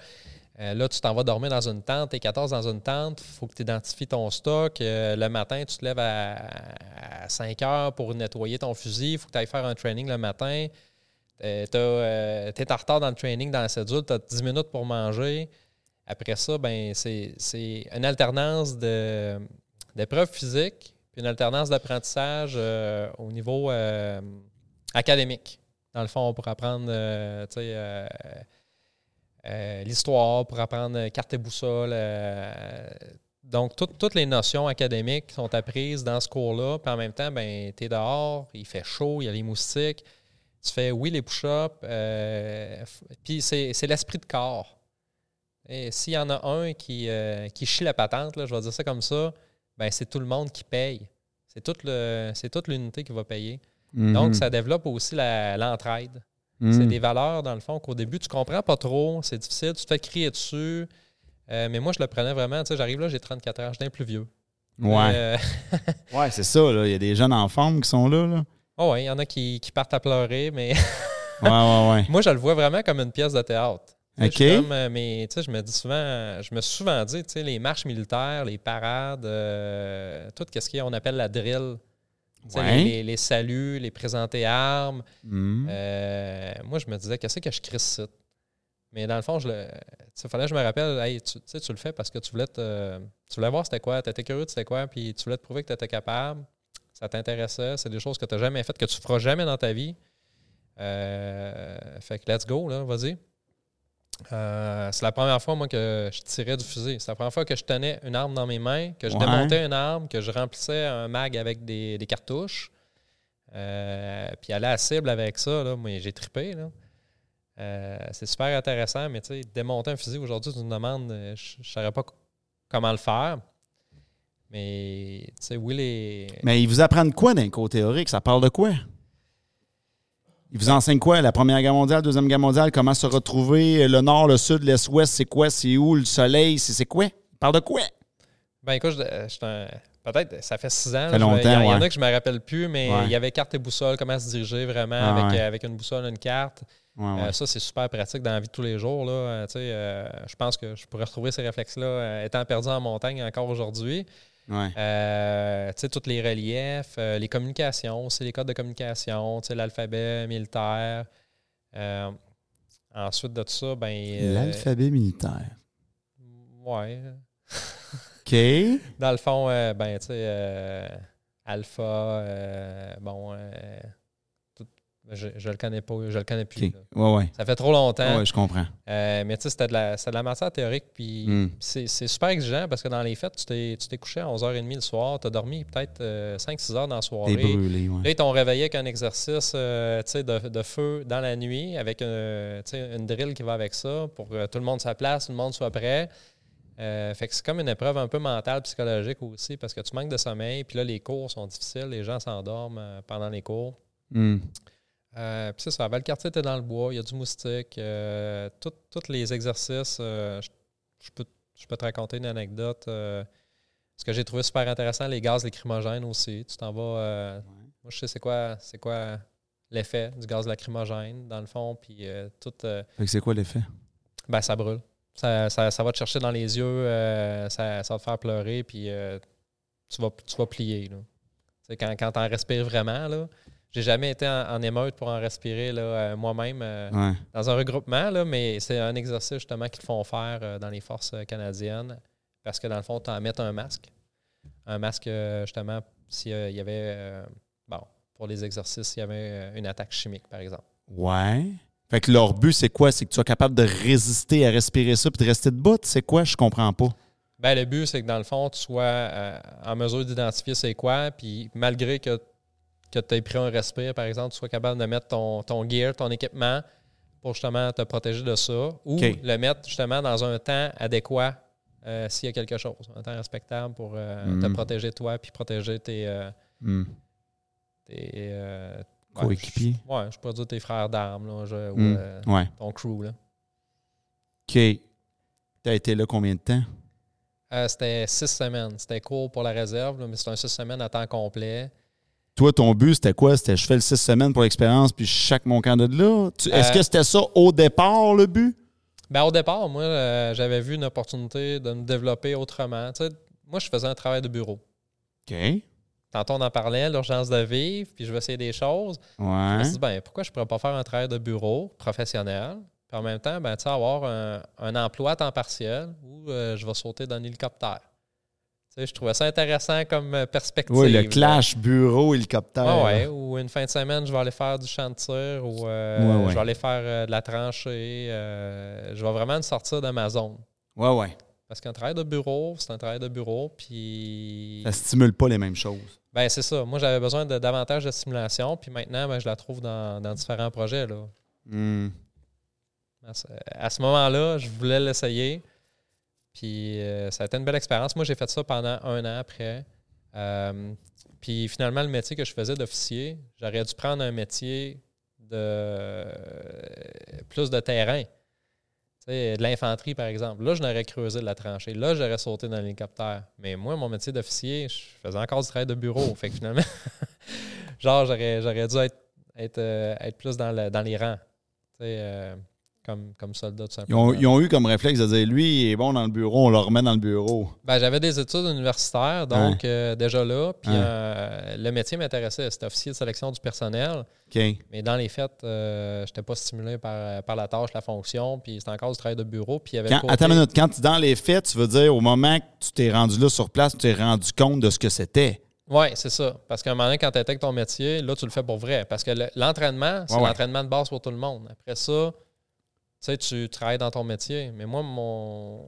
Euh, là, tu t'en vas dormir dans une tente, tu es 14 dans une tente, il faut que tu identifies ton stock. Euh, le matin, tu te lèves à, à 5 heures pour nettoyer ton fusil, il faut que tu ailles faire un training le matin. Euh, tu es en retard dans le training, dans la cédule, tu as 10 minutes pour manger. Après ça, ben c'est une alternance d'épreuves physiques puis une alternance d'apprentissage euh, au niveau euh, académique. Dans le fond, pour apprendre euh, euh, euh, l'histoire, pour apprendre euh, carte et boussole. euh, donc, toutes- toutes les notions académiques sont apprises dans ce cours-là. Puis en même temps, ben, tu es dehors, il fait chaud, il y a les moustiques. Tu fais, oui, les push-ups. euh, puis c'est l'esprit de corps. Et s'il y en a un qui, euh, qui chie la patente, là, je vais dire ça comme ça, ben, c'est tout le monde qui paye. C'est toute, le- c'est toute l'unité qui va payer. Mhm. Donc, ça développe aussi l'entraide. Mhm. C'est des valeurs, dans le fond, qu'au début, tu comprends pas trop, c'est difficile, tu te fais crier dessus. Euh, mais moi, je le prenais vraiment. Tu sais, j'arrive là, j'ai 34 ans, je suis un plus vieux. Ouais. Euh, (laughs) Ouais, c'est ça. là. Il y a des jeunes en forme qui sont là. là. Oh ouais, il y en a qui, qui partent à pleurer, mais (laughs) Ouais, ouais, ouais. moi, je le vois vraiment comme une pièce de théâtre. OK. je comme, euh, mais tu sais, je me dis souvent, je me suis souvent dit, tu sais, les marches militaires, les parades, euh, tout ce qu'on appelle la drill, Ouais. les, les- les saluts, les présenter armes. Euh, moi, je me disais, qu'est-ce que je ça? Mais dans le fond, je le, il fallait que je me rappelle, hey, tu, tu le fais parce que tu voulais, te, tu voulais voir c'était quoi, tu étais curieux de c'était quoi, puis tu voulais te prouver que tu étais capable, ça t'intéressait, c'est des choses que tu n'as jamais faites, que tu ne feras jamais dans ta vie. Euh, fait que let's go, là, vas-y. Euh, c'est la première fois, moi, que je tirais du fusil. C'est la première fois que je tenais une arme dans mes mains, que je Ouais. démontais une arme, que je remplissais un mag avec des, des cartouches. Euh, puis aller à la cible avec ça, là, moi, j'ai trippé. Là. Euh, c'est super intéressant, mais tu sais, démonter un fusil aujourd'hui, tu me demandes, je ne saurais pas co- comment le faire. Mais, tu sais, oui, les. Mais ils vous apprennent quoi d'un cours théorique? Ça parle de quoi? Il vous enseigne quoi? La Première Guerre mondiale, Deuxième Guerre mondiale, comment se retrouver? Le Nord, le Sud, l'Est, l'Ouest, c'est quoi? C'est où? Le Soleil, c'est quoi? Il parle de quoi? Ben écoute, suis un- peut-être, ça fait six ans. fait là, je- longtemps, il y, en- il y en ouais. a que je me rappelle plus, mais Ouais. il y avait carte et boussole, comment se diriger vraiment Ah, avec, ouais. euh, avec une boussole, une carte. Ouais, ouais. Euh, ça, c'est super pratique dans la vie de tous les jours. Là. Euh, tu sais, euh, je pense que je pourrais retrouver ces réflexes-là euh, étant perdu en montagne encore aujourd'hui. Ouais. Euh, tu sais, tous les reliefs, euh, les communications, aussi les codes de communication, tu sais, l'alphabet militaire. Euh, ensuite de tout ça, ben. L'alphabet militaire. Ouais. OK. Dans le fond, ben, tu sais, euh, alpha, bon, je, je le connais pas, je le connais plus. Ouais, ouais. Ça fait trop longtemps. Ouais, je comprends. Euh, mais tu sais, c'était de, la, c'était de la matière théorique. Puis Mm. c'est, c'est super exigeant parce que dans les fêtes, tu t'es, tu t'es couché à 11h30 le soir, tu as dormi peut-être 5-6 heures dans la T'es soirée. brûlé, ouais. Là, ils t'ont réveillé avec un exercice euh, de, de feu dans la nuit, avec un- tu sais, une drill qui va avec ça pour que tout le monde soit place, tout le monde soit prêt. Euh, fait que c'est comme une épreuve un peu mentale, psychologique aussi, parce que tu manques de sommeil. Puis là, les cours sont difficiles, les gens s'endorment euh, pendant les cours. Mm. Euh, puis c'est ça, Valcartier, t'es dans le bois, il y a du moustique. euh, Tous les exercices, euh, je, je peux, je peux te raconter une anecdote. euh, ce que j'ai trouvé super intéressant, les gaz lacrymogènes aussi. Tu t'en vas. Moi, je sais c'est quoi, c'est quoi l'effet du gaz lacrymogène, dans le fond. Puis tout. Fait que c'est quoi l'effet? ben, ça brûle. Ça, ça- ça va te chercher dans les yeux, ça, ça va te faire pleurer, puis tu, vas, tu vas plier. Là. Quand, quand tu en respires vraiment, là, j'ai jamais été en, en émeute pour en respirer euh, moi-même euh, Ouais. dans un regroupement, là, mais c'est un exercice justement qu'ils te font faire euh, dans les forces canadiennes parce que dans le fond, tu en mets un masque. Un masque, justement, s'il y avait, bon, pour les exercices, s'il y avait une attaque chimique, par exemple. Ouais. Fait que leur but, c'est quoi? C'est que tu sois capable de résister à respirer ça puis de rester debout? C'est quoi? Je comprends pas. Ben, le but, c'est que dans le fond, tu sois en mesure d'identifier c'est quoi, puis malgré que, que tu aies pris un respire, par exemple, tu sois capable de mettre ton, ton gear, ton équipement pour justement te protéger de ça, ou le mettre justement dans un temps adéquat euh, s'il y a quelque chose, un temps respectable pour euh, te Mhm. protéger toi, puis protéger tes. euh, Mm. tes ouais, Coéquipiers. Ouais, je pourrais dire tes frères d'armes, ou Mm. Ouais. ton crew. Là. OK. T'as été là combien de temps? C'était six semaines. C'était court pour la réserve, là, mais c'était un six semaines à temps complet. Toi, ton but, c'était quoi? C'était je fais le six semaines pour l'expérience puis je chaque mon camp de là? Tu- Est-ce Euh, que c'était ça au départ, le but? Ben, au départ, moi, euh, j'avais vu une opportunité de me développer autrement. Tu sais, moi, je faisais un travail de bureau. OK. Tantôt, on en parlait, l'urgence de vivre, puis je veux essayer des choses. Je me Ouais. suis dit, ben, pourquoi je pourrais pas faire un travail de bureau professionnel, puis en même temps, ben, tu sais, avoir un, un emploi à temps partiel où euh, je vais sauter d'un hélicoptère. Je trouvais ça intéressant comme euh, perspective. Oui, le clash bureau-hélicoptère. Ah ouais, ou une fin de semaine, je vais aller faire du champ de tir ou euh, Ouais, ouais. je vais aller faire euh, de la tranchée. euh, je vais vraiment me sortir de ma zone. Ouais, ouais. Parce qu'un travail de bureau, c'est un travail de bureau, puis... Ça stimule pas les mêmes choses. Ben, c'est ça. Moi, j'avais besoin de davantage de stimulation, puis maintenant, ben, je la trouve dans, dans différents projets. Là. Hmm. À ce, à ce moment-là, je voulais l'essayer, puis euh, ça a été une belle expérience. Moi, j'ai fait ça pendant un an après. Euh, puis finalement, le métier que je faisais d'officier, j'aurais dû prendre un métier de plus de terrain. Tu sais, de l'infanterie, par exemple. Là, je n'aurais creusé de la tranchée. Là, j'aurais sauté dans l'hélicoptère. Mais moi, mon métier d'officier, je faisais encore du travail de bureau. (laughs) fait que finalement, (laughs) genre, j'aurais, j'aurais dû être, être, euh, être plus dans, le- dans les rangs. Euh, comme, comme soldat, tout Ils simplement. ont, ils ont eu comme réflexe de dire lui, il est bon dans le bureau, on le remet dans le bureau. Ben, j'avais des études universitaires, donc euh, déjà là. Puis euh, le métier m'intéressait. C'était officier de sélection du personnel. Mais dans les faits, euh, je n'étais pas stimulé par, par la tâche, la fonction. Puis c'était encore du travail de bureau. Puis il y avait Quand, attends une minute, quand tu es dans les faits, tu veux dire au moment que tu t'es rendu là sur place, tu t'es rendu compte de ce que c'était? Oui, c'est ça. Parce qu'à un moment donné, quand tu avec ton métier, là, tu le fais pour vrai. Parce que le- l'entraînement, c'est Ouais, ouais. l'entraînement de base pour tout le monde. Après ça, sais, tu travailles dans ton métier. Mais moi, mon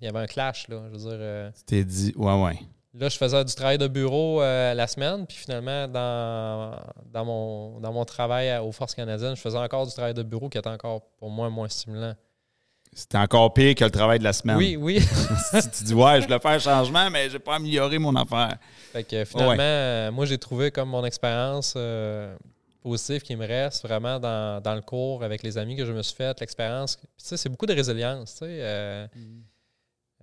il y avait un clash, là. Je veux dire, euh, Tu t'es dit, ouais, ouais. là, je faisais du travail de bureau euh, la semaine. Puis finalement, dans, dans, mon, dans mon travail aux Forces canadiennes, je faisais encore du travail de bureau qui était encore, pour moi, moins stimulant. C'était encore pire que le travail de la semaine. Oui, oui. (laughs) tu dis, ouais, je voulais faire un changement, mais j'ai pas amélioré mon affaire. Fait que finalement, euh, moi, j'ai trouvé comme mon expérience euh, positif qui me reste vraiment dans, dans le cours avec les amis que je me suis fait, l'expérience. Tu sais, c'est beaucoup de résilience. Tu sais, euh,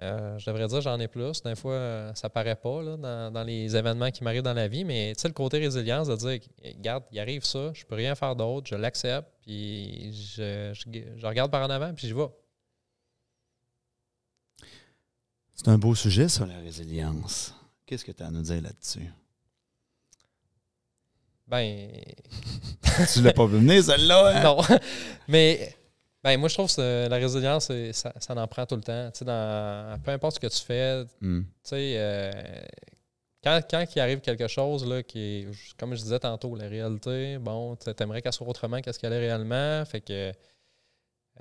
euh, je devrais dire j'en ai plus. Des fois, euh, ça paraît pas là, dans, dans les événements qui m'arrivent dans la vie, mais tu sais, le côté résilience de dire regarde, il arrive ça, je peux rien faire d'autre, je l'accepte, puis je, je- je regarde par en avant, puis j'y vais. C'est un beau sujet, ça, la résilience. Qu'est-ce que tu as à nous dire là-dessus? Ben, (laughs) tu l'as pas vu venir, celle-là, hein? non. (laughs) Mais ben, moi, je trouve que la résilience, ça, ça en prend tout le temps. Tu sais, dans, peu importe ce que tu fais, Hmm. tu sais, euh, quand, quand il arrive quelque chose là, qui est, comme je disais tantôt, la réalité, bon, tu aimerais qu'elle soit autrement qu'est-ce qu'elle est réellement. Fait que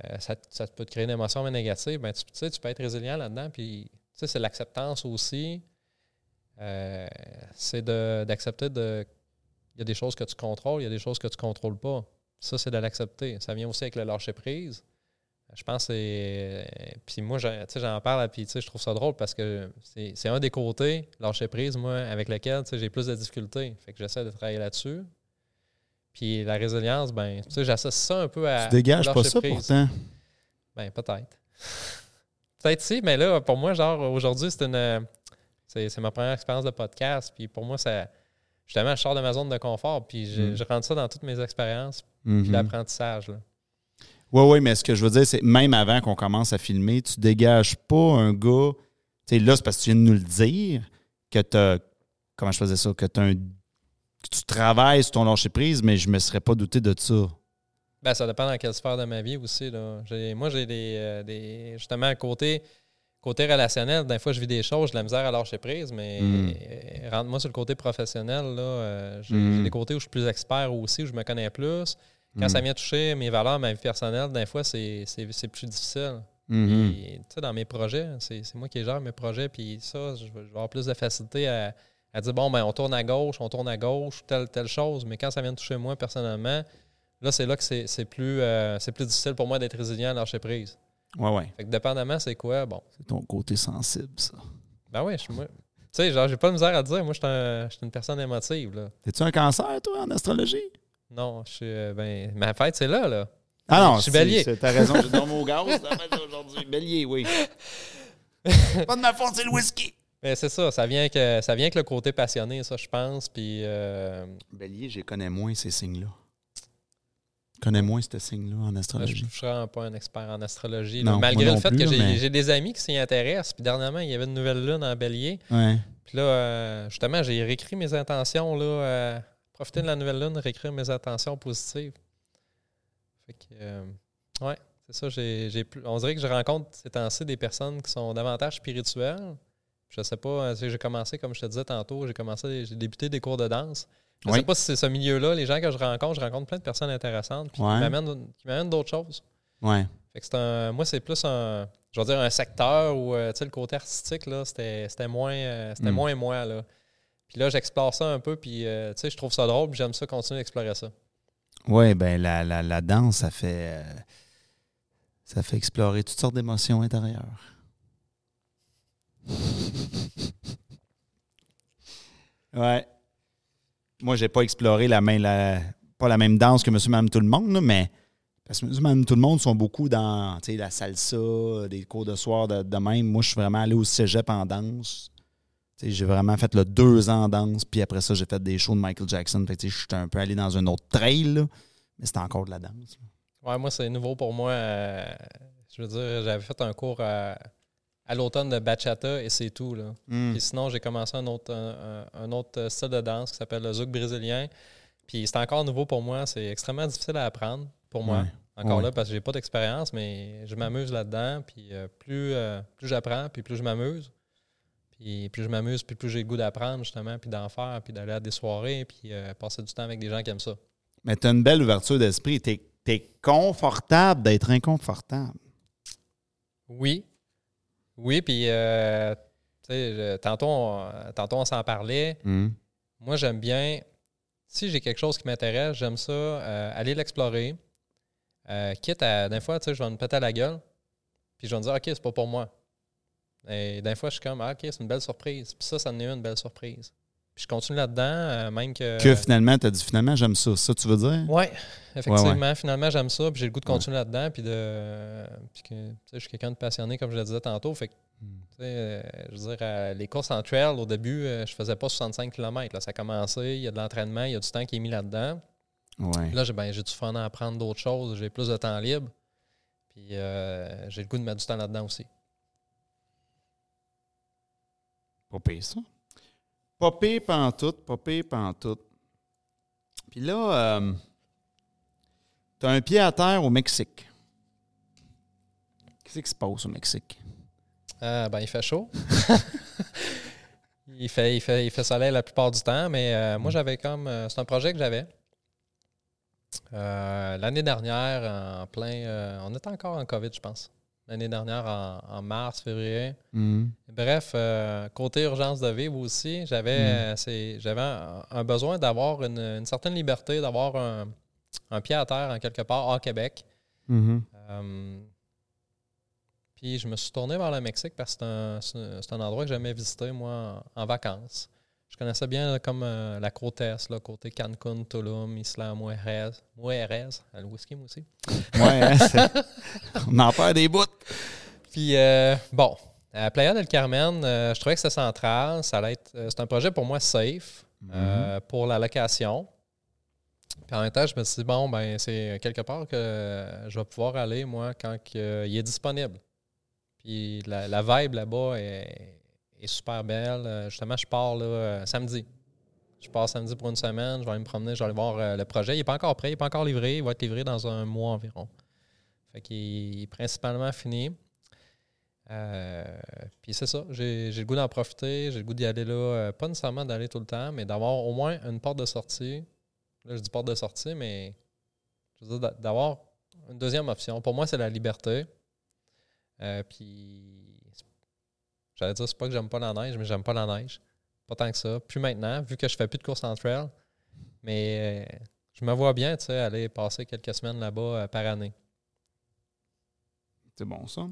euh, ça, ça peut te créer une émotion mais négative. Ben, tu, tu sais, tu peux être résilient là-dedans. Puis, c'est l'acceptance aussi. Euh, c'est d'accepter de. Il y a des choses que tu contrôles, il y a des choses que tu ne contrôles pas. Ça, c'est de l'accepter. Ça vient aussi avec le lâcher prise. Je pense que c'est. Puis moi, j'en- tu sais, j'en parle, puis tu sais, je trouve ça drôle parce que c'est c'est un des côtés, lâcher prise, moi, avec lequel tu sais, j'ai plus de difficultés. Fait que j'essaie de travailler là-dessus. Puis la résilience, ben, tu sais, j'associe ça un peu à. Tu dégages pas ça pourtant. Ben, peut-être. peut-être si, mais là, pour moi, genre, aujourd'hui, c'est une. C'est c'est ma première expérience de podcast. Puis pour moi, ça. Justement, je sors de ma zone de confort. Puis je, Mm. je rentre ça dans toutes mes expériences. Mhm. Puis l'apprentissage. là. Oui, oui, mais ce que je veux dire, c'est même avant qu'on commence à filmer, tu dégages pas un gars. Tu sais, là, c'est parce que tu viens de nous le dire que tu Comment je faisais ça? Que, t'as un- que tu travailles sur ton lâcher prise, mais je me serais pas douté de ça. Ben, ça dépend dans quelle sphère de ma vie aussi. Là. Moi, j'ai des, euh, des. Justement, à côté, côté relationnel, des fois, je vis des choses, j'ai de la misère à lâcher prise, mais Mm. euh, rentre-moi sur le côté professionnel. Là, euh, j'ai Mm. j'ai des côtés où je suis plus expert aussi, où je me connais plus. Quand Mm. ça vient toucher mes valeurs, ma vie personnelle, des fois, c'est c'est- c'est plus difficile. Mhm. Puis, tu sais, dans mes projets, c'est c'est moi qui gère mes projets, puis ça, je vais je vais avoir plus de facilité à, à dire bon, ben, on tourne à gauche, on tourne à gauche, telle, telle chose, mais quand ça vient toucher moi personnellement, là, c'est là que c'est c'est plus, euh, c'est plus difficile pour moi d'être résilient à lâcher prise. Ouais, ouais. Fait que dépendamment, c'est quoi, bon. C'est ton côté sensible, ça. Ben oui, je suis. Tu sais, genre, j'ai pas de misère à dire, moi, je suis un- je une personne émotive, là. T'es-tu un cancer, toi, en astrologie? Non, je suis, euh, ben, ma fête, c'est là, là. Ah non, Je suis bélier. T'as raison, j'ai dormi au gaz aujourd'hui. Bélier, oui. (laughs) pas de ma faute, c'est le whisky. Mais c'est ça, ça vient, que, ça vient avec le côté passionné, ça, je pense, puis... euh, Bélier, je connais moins ces signes-là. Je connais moins ces signes-là en Là, je astrologie. ne suis pas un expert en astrologie. Non. Malgré le fait plus, que j'ai mais- des amis qui s'y intéressent. Puis dernièrement, il y avait une nouvelle lune en bélier. Ouais. Puis là, euh, justement, j'ai réécrit mes intentions. Là, euh, profiter de la nouvelle lune, réécrire mes intentions positives. Fait que, euh, ouais, c'est ça. j'ai on dirait que je rencontre ces temps-ci des personnes qui sont davantage spirituelles. Je sais pas, j'ai commencé, comme je te disais tantôt, j'ai commencé, j'ai débuté des cours de danse. Je Oui. sais pas si c'est ce milieu-là, les gens que je rencontre, je rencontre plein de personnes intéressantes puis Ouais. qui m'amènent d'autres choses. Ouais. Fait que un, moi, c'est plus un, je vais dire un secteur où, euh, le côté artistique, là, c'était, moins, euh, c'était Mm. moins moi, là. Puis là, j'explore ça un peu, puis, euh, je trouve ça drôle, j'aime ça continuer d'explorer ça. Ouais, ben la, la, la danse, ça fait euh, ça fait explorer toutes sortes d'émotions intérieures. (laughs) ouais. Moi, j'ai pas exploré la pas la même danse que Monsieur Madame Tout le Monde, mais parce que Monsieur Madame Tout le Monde sont beaucoup dans la salsa, des cours de soir de, même. Moi, je suis vraiment allé au cégep en danse. J'ai vraiment fait le deux ans en danse, puis après ça, j'ai fait des shows de Michael Jackson. Je suis un peu allé dans un autre trail, mais c'était encore de la danse. Ouais, moi, c'est nouveau pour moi. euh, je veux dire, j'avais fait un cours à, à l'automne de bachata et c'est tout, là. Hmm. Puis sinon, j'ai commencé un autre, un, autre style de danse qui s'appelle le zouk brésilien. Puis c'est encore nouveau pour moi. C'est extrêmement difficile à apprendre pour moi. Encore là, parce que j'ai pas d'expérience, mais je m'amuse là-dedans. Puis euh, plus, euh, plus j'apprends, puis plus je m'amuse. Puis plus je m'amuse, puis plus j'ai le goût d'apprendre, justement, puis d'en faire, puis d'aller à des soirées, puis euh, passer du temps avec des gens qui aiment ça. Mais tu as une belle ouverture d'esprit. Tu es, confortable d'être inconfortable. Oui. Oui, puis euh, je- tantôt, on, tantôt on s'en parlait. Hmm. Moi, j'aime bien, si j'ai quelque chose qui m'intéresse, j'aime ça, euh, aller l'explorer. Euh, quitte à, des fois, tu sais, je vais me péter à la gueule, puis je vais me dire, OK, c'est pas pour moi. Et des fois, je suis comme, ah, OK, c'est une belle surprise. Puis ça, ça en est une belle surprise. Je continue là-dedans, euh, même que. Que finalement, tu as dit finalement, j'aime ça. Ça, tu veux dire? Oui, effectivement. Finalement, j'aime ça. Puis j'ai le goût de continuer là-dedans. Puis de. Puis que, je suis quelqu'un de passionné, comme je le disais tantôt. Fait que, Hmm. euh, je veux dire, les courses en trail, au début, euh, je faisais pas 65 km. Là. Ça a commencé, il y a de l'entraînement, il y a du temps qui est mis là-dedans. Ouais. Là, j'ai ben, j'ai du fun à apprendre d'autres choses, j'ai plus de temps libre. Puis euh, j'ai le goût de mettre du temps là-dedans aussi. Pas pire, ça. Pas pire pantoute, pas pire pantoute. Puis là, euh, tu as un pied à terre au Mexique. Qu'est-ce qui se passe au Mexique? Ah, ben, il fait chaud. (laughs) il, fait, il, fait, il fait soleil la plupart du temps, mais euh, moi, j'avais comme. euh, c'est un projet que j'avais. Euh, L'année dernière, en plein. euh, on était encore en COVID, je pense. L'année dernière, en, en mars, février. Bref, euh, côté urgence de vivre aussi, j'avais euh, c'est- j'avais un, un besoin d'avoir une, une certaine liberté, d'avoir un, un pied à terre en quelque part hors Québec. Mhm. Euh, puis je me suis tourné vers le Mexique parce que c'est un, un- endroit que j'aimais visiter, moi, en, en vacances. Je connaissais bien là, comme euh, la côte est, là, côté Cancun, Tulum, Isla Mujeres, Mujeres, le whisky, moi aussi. Ouais, hein, (laughs) on en perd des bouts. Puis, euh, bon, à Playa del Carmen, euh, je trouvais que c'était central. Ça allait être, c'est un projet pour moi safe euh, pour la location. Puis en même temps, je me suis dit, bon, ben, c'est quelque part que je vais pouvoir aller, moi, quand il est disponible. Puis la, la vibe là-bas est, est super belle. Euh, Justement, je pars là, euh, samedi. Je pars samedi pour une semaine. Je vais aller me promener, je vais aller voir euh, le projet. Il n'est pas encore prêt, il n'est pas encore livré. Il va être livré dans un mois environ. Fait qu'il est principalement fini. Puis c'est ça, j'ai le goût d'en profiter, j'ai le goût d'y aller là, pas nécessairement d'aller tout le temps, mais d'avoir au moins une porte de sortie. Là, je dis porte de sortie, mais je veux dire d'a- d'avoir une deuxième option. Pour moi, c'est la liberté. Puis, j'allais dire, c'est pas que j'aime pas la neige, mais j'aime pas la neige. Pas tant que ça. Plus maintenant, vu que je fais plus de course en trail, mais euh, je me vois bien, tu sais, aller passer quelques semaines là-bas euh, par année. C'est bon, ça.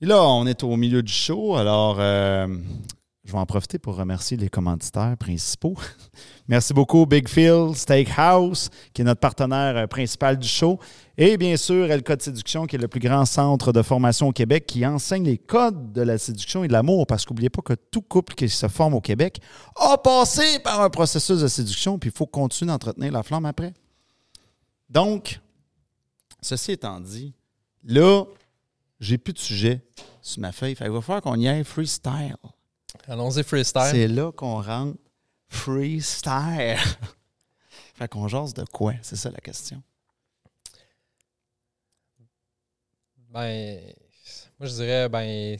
Et là, on est au milieu du show, alors euh, je vais en profiter pour remercier les commanditaires principaux. (laughs) Merci beaucoup, Big Phil Steakhouse, qui est notre partenaire euh, principal du show. Et bien sûr, El Code Séduction, qui est le plus grand centre de formation au Québec, qui enseigne les codes de la séduction et de l'amour. Parce qu'oubliez pas que tout couple qui se forme au Québec a passé par un processus de séduction, puis il faut continuer d'entretenir la flamme après. Donc, ceci étant dit, là, j'ai plus de sujet sur ma feuille. Qu'il va falloir qu'on y aille freestyle. Allons-y freestyle. C'est là qu'on rentre freestyle. (laughs) fait qu'on jase de quoi? C'est ça la question. Ben, moi, je dirais, ben,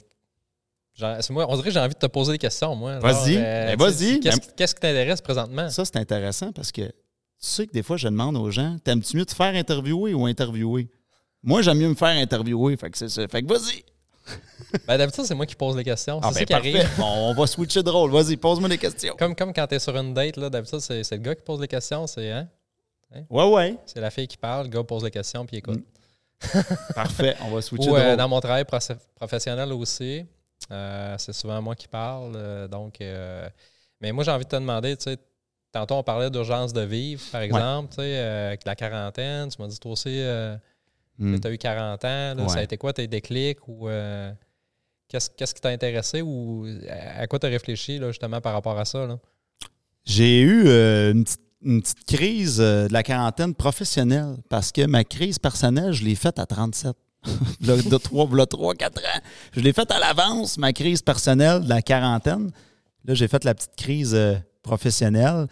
moi, on dirait que j'ai envie de te poser des questions, moi. Vas-y. Genre, Ben, vas-y. Qu'est-ce qu'est-ce qui t'intéresse présentement? Ça, c'est intéressant parce que tu sais que des fois, je demande aux gens T'aimes-tu mieux te faire interviewer ou interviewer? Moi, j'aime mieux me faire interviewer. Fait que c'est ça. Fait que vas-y. (laughs) Ben, d'habitude, c'est moi qui pose les questions. Ah, c'est ben, qui parfait. arrive. Bon, on va switcher de rôle. Vas-y, pose-moi des questions. Comme, comme quand t'es sur une date, d'habitude, c'est le gars qui pose les questions. C'est hein? Ouais, ouais. c'est la fille qui parle, le gars pose les questions, puis écoute. Parfait. On va switcher (laughs) Ou de euh, rôle. dans mon travail professionnel aussi, euh, c'est souvent moi qui parle. euh, donc, mais moi, j'ai envie de te demander, tu sais, tantôt on parlait d'urgence de vivre, par exemple, tu sais, avec la quarantaine. Tu m'as dit toi aussi, Hmm. tu as eu 40 ans. là, Ça a été quoi tes déclics ou euh, qu'est-ce qu'est-ce qui t'a intéressé ou à quoi tu as réfléchi là, justement par rapport à ça? Là? J'ai eu euh, une, petite, une petite crise euh, de la quarantaine professionnelle parce que ma crise personnelle, je l'ai faite à 37. V'là (laughs) de 3, 3, 4 ans. Je l'ai faite à l'avance, ma crise personnelle de la quarantaine. Là, j'ai fait la petite crise professionnelle.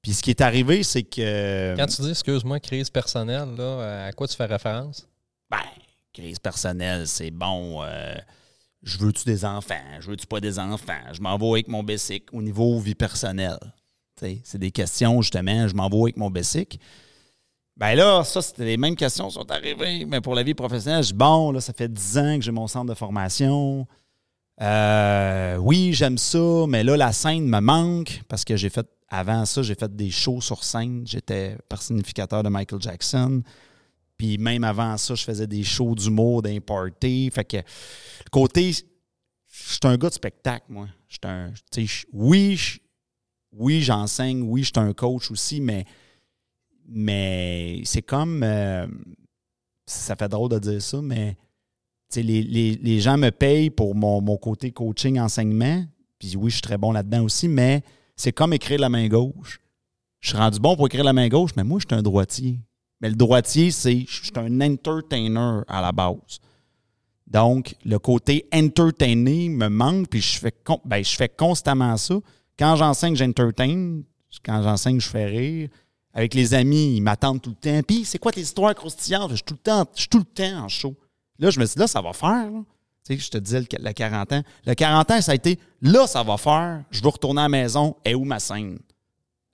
Puis ce qui est arrivé, c'est que. Quand tu dis, excuse-moi, crise personnelle, là, à quoi tu fais référence? Ben, crise personnelle, c'est bon. euh, je veux-tu des enfants? Je veux-tu pas des enfants? Je m'en vais avec mon basic au niveau vie personnelle. C'est des questions, justement. Je m'en vais avec mon basic. Ben là, ça, c'était les mêmes questions qui sont arrivées. Mais pour la vie professionnelle, je dis, bon, là, ça fait 10 ans que j'ai mon centre de formation. Euh, oui, j'aime ça, mais là, la scène me manque parce que j'ai fait, avant ça, j'ai fait des shows sur scène. J'étais personnificateur de Michael Jackson. Puis même avant ça, je faisais des shows d'humour, d'un party. Fait que le côté, je suis un gars de spectacle, moi. Un, oui, oui, j'enseigne, oui, je suis un coach aussi, mais, c'est comme. euh, ça fait drôle de dire ça, mais les, les- les gens me payent pour mon, mon côté coaching, enseignement. Puis oui, je suis très bon là-dedans aussi, mais c'est comme écrire la main gauche. Je suis rendu bon pour écrire la main gauche, mais moi, je suis un droitier. Mais le droitier, c'est. Je suis un entertainer à la base. Donc, le côté entertainer me manque, puis je fais, ben, je fais constamment ça. Quand j'enseigne, j'entertain. Quand j'enseigne, je fais rire. Avec les amis, ils m'attendent tout le temps. Puis, c'est quoi tes histoires croustillantes? Je suis tout le temps, je suis tout le temps en show. Là, je me suis dit, là, ça va faire. là. Tu sais, je te disais le, le 40 ans. Le 40 ans, ça a été, là, ça va faire. Je veux retourner à la maison. Et où ma scène?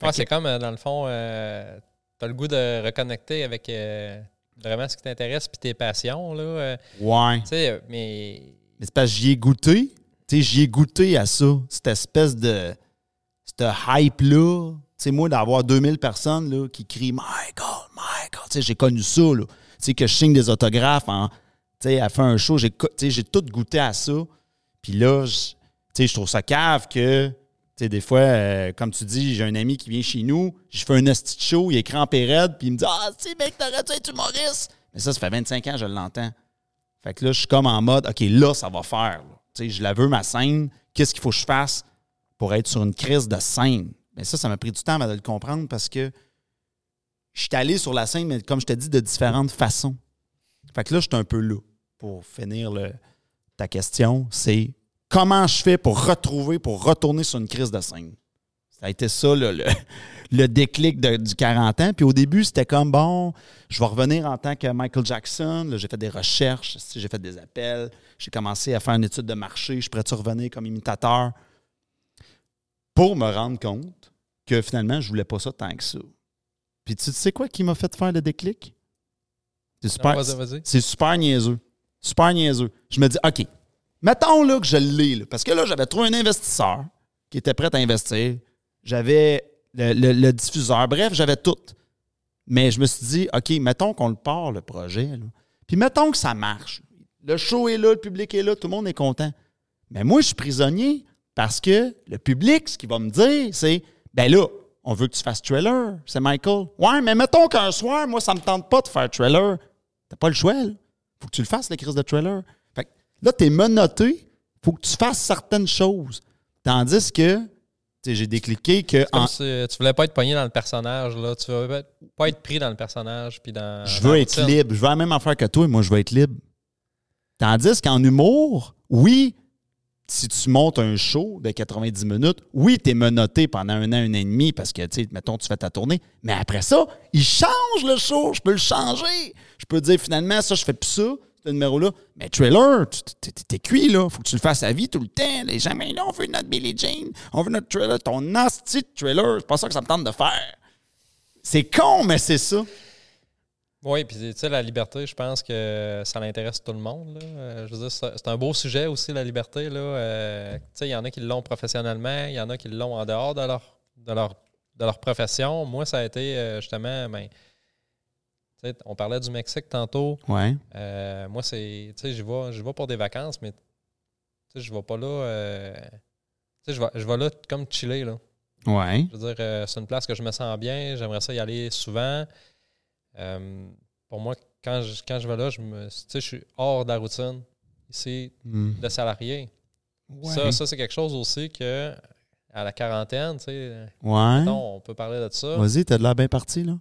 Ouais, c'est comme, euh, dans le fond, euh, tu as le goût de reconnecter avec euh, vraiment ce qui t'intéresse puis tes passions. Là, euh, Ouais. tu sais, mais Mais c'est parce que j'y ai goûté. Tu sais, j'y ai goûté à ça. Cette espèce de. Cette hype-là. Tu sais, moi, d'avoir 2000 personnes là, qui crient Michael, Michael. Tu sais, j'ai connu ça. Là. Tu sais, que je signe des autographes. En, tu sais, elle fait un show. J'ai, tout goûté à ça. Puis là, je- tu sais, je trouve ça cave que. Sais, des fois, euh, comme tu dis, j'ai un ami qui vient chez nous, je fais un esti show, il est crampé raide, puis il me dit Ah, si, mec, t'aurais dû être humoriste. Mais ça, ça fait 25 ans je l'entends. Fait que là, je suis comme en mode, OK, là, ça va faire. Tu sais, je la veux, ma scène. Qu'est-ce qu'il faut que je fasse pour être sur une crise de scène? Mais ça, ça m'a pris du temps de le comprendre parce que je suis allé sur la scène, mais comme je t'ai dit, de différentes façons. Fait que là, je suis un peu là pour finir ta question. C'est comment je fais pour retrouver, pour retourner sur une crise de scène? Ça a été ça, là, le, (laughs) le déclic de- du 40 ans. Puis au début, c'était comme, bon, je vais revenir en tant que Michael Jackson. J'ai fait des recherches, j'ai fait des appels. J'ai commencé à faire une étude de marché. Je suis prêt à revenir comme imitateur? Pour me rendre compte que finalement, je voulais pas ça tant que ça. Puis tu sais quoi qui m'a fait faire le déclic? C'est super, Non, super niaiseux. Super niaiseux. Je me dis, OK, mettons là que je l'ai, parce que là, j'avais trouvé un investisseur qui était prêt à investir. J'avais le, diffuseur. Bref, j'avais tout. Mais je me suis dit, OK, mettons qu'on le part, le projet. Puis mettons que ça marche. Le show est là, le public est là, tout le monde est content. Mais moi, je suis prisonnier parce que le public, ce qu'il va me dire, c'est ben là, on veut que tu fasses trailer. C'est Michael. Ouais, mais mettons qu'un soir, moi, ça me tente pas de faire trailer. T'as pas le choix, là. Faut que tu le fasses, la crise de trailer. Là, t'es menotté. Faut que tu fasses certaines choses. Tandis que, tu j'ai décliqué que. En- si tu voulais pas être pogné dans le personnage, là. Tu veux pas être pris dans le personnage. Puis dans, Je veux être libre. Je veux la même affaire que toi et moi, je veux être libre. Tandis qu'en humour, oui, si tu montes un show de 90 minutes, oui, tu es menotté pendant un an, un an et demi parce que, tu sais, mettons, tu fais ta tournée. Mais après ça, il change le show. Je peux le changer. Je peux dire, finalement, ça, je fais plus ça, ce numéro-là. Mais trailer, t'es cuit, là. Faut que tu le fasses à vie tout le temps. Les gens, mais là, on veut notre Billie Jean. On veut notre trailer. Ton de trailer, c'est pas ça que ça me tente de faire. C'est con, mais c'est ça. Oui, puis tu sais, la liberté, je pense que ça l'intéresse tout le monde. Euh, Je veux dire, c'est un beau sujet aussi, la liberté. Euh, tu sais, il y en a qui l'ont professionnellement, il y en a qui l'ont en dehors de leur, de leur, de leur profession. Moi, ça a été euh, justement, ben, on parlait du Mexique tantôt. Ouais. Euh, moi, c'est, tu sais, je vais, je vais pour des vacances, mais je vais pas là. euh, tu sais, je vais, je vais là comme chiller, là. Ouais. Je veux dire, euh, c'est une place que je me sens bien. J'aimerais ça y aller souvent. Pour moi, quand je, quand je vais là, je me, tu sais, je suis hors de la routine. Ici, Hmm. de salarié. Ça, ça c'est quelque chose aussi que à la quarantaine, tu sais, Ouais. mettons, on peut parler de ça. Vas-y, t'as de l'air bien parti, là.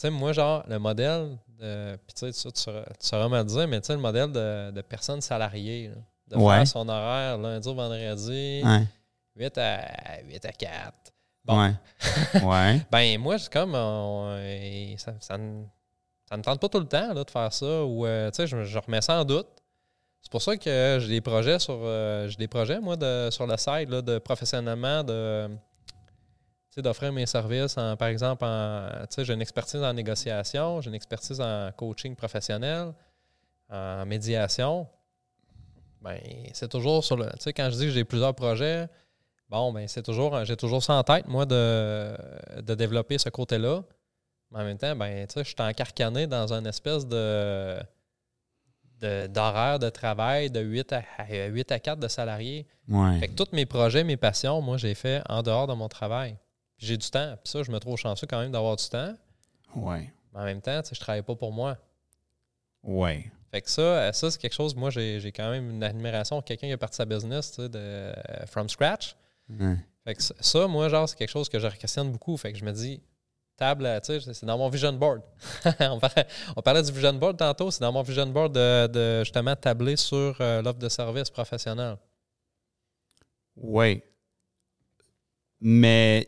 Sais, moi, genre, le modèle de. Puis tu sais, tu sauras, tu sauras me dire, mais tu sais, le modèle de, de personne salariée, là, de Ouais. faire son horaire lundi au vendredi, Ouais. 8 à, 8 à 4. Bon. Ouais. (laughs) ouais. Ben, moi, c'est comme. on- ça, ça, ne ça me tente pas tout le temps là, de faire ça. Ou, euh, tu sais, je, je remets ça en doute. C'est pour ça que j'ai des projets sur. euh, j'ai des projets, moi, de, sur le site, là, de professionnellement, de. D'offrir mes services, en, par exemple, en, j'ai une expertise en négociation, j'ai une expertise en coaching professionnel, en médiation. Ben, c'est toujours sur le. Tu sais, quand je dis que j'ai plusieurs projets, bon, ben, c'est toujours. J'ai toujours ça en tête, moi, de, de développer ce côté-là. Mais en même temps, ben, tu sais, je suis encarcané dans une espèce de de- d'horaire de, travail de 8 à, à 8 à 4 de salariés. Ouais. Fait que tous mes projets, mes passions, moi, j'ai fait en dehors de mon travail. J'ai du temps. Puis ça, je me trouve chanceux quand même d'avoir du temps. Ouais. Mais en même temps, tu sais, je travaille pas pour moi. Ouais. Fait que ça, euh, ça c'est quelque chose, moi, j'ai quand même une admiration pour quelqu'un qui a parti sa business tu sais, de, euh, from scratch. Fait que ça- moi, genre, c'est quelque chose que je questionne beaucoup. Fait que je me dis, table, euh, tu sais, c'est dans mon vision board. (laughs) on, parlait, on parlait du vision board tantôt, c'est dans mon vision board de, de, justement tabler sur euh, l'offre de service professionnel. Oui. Mais,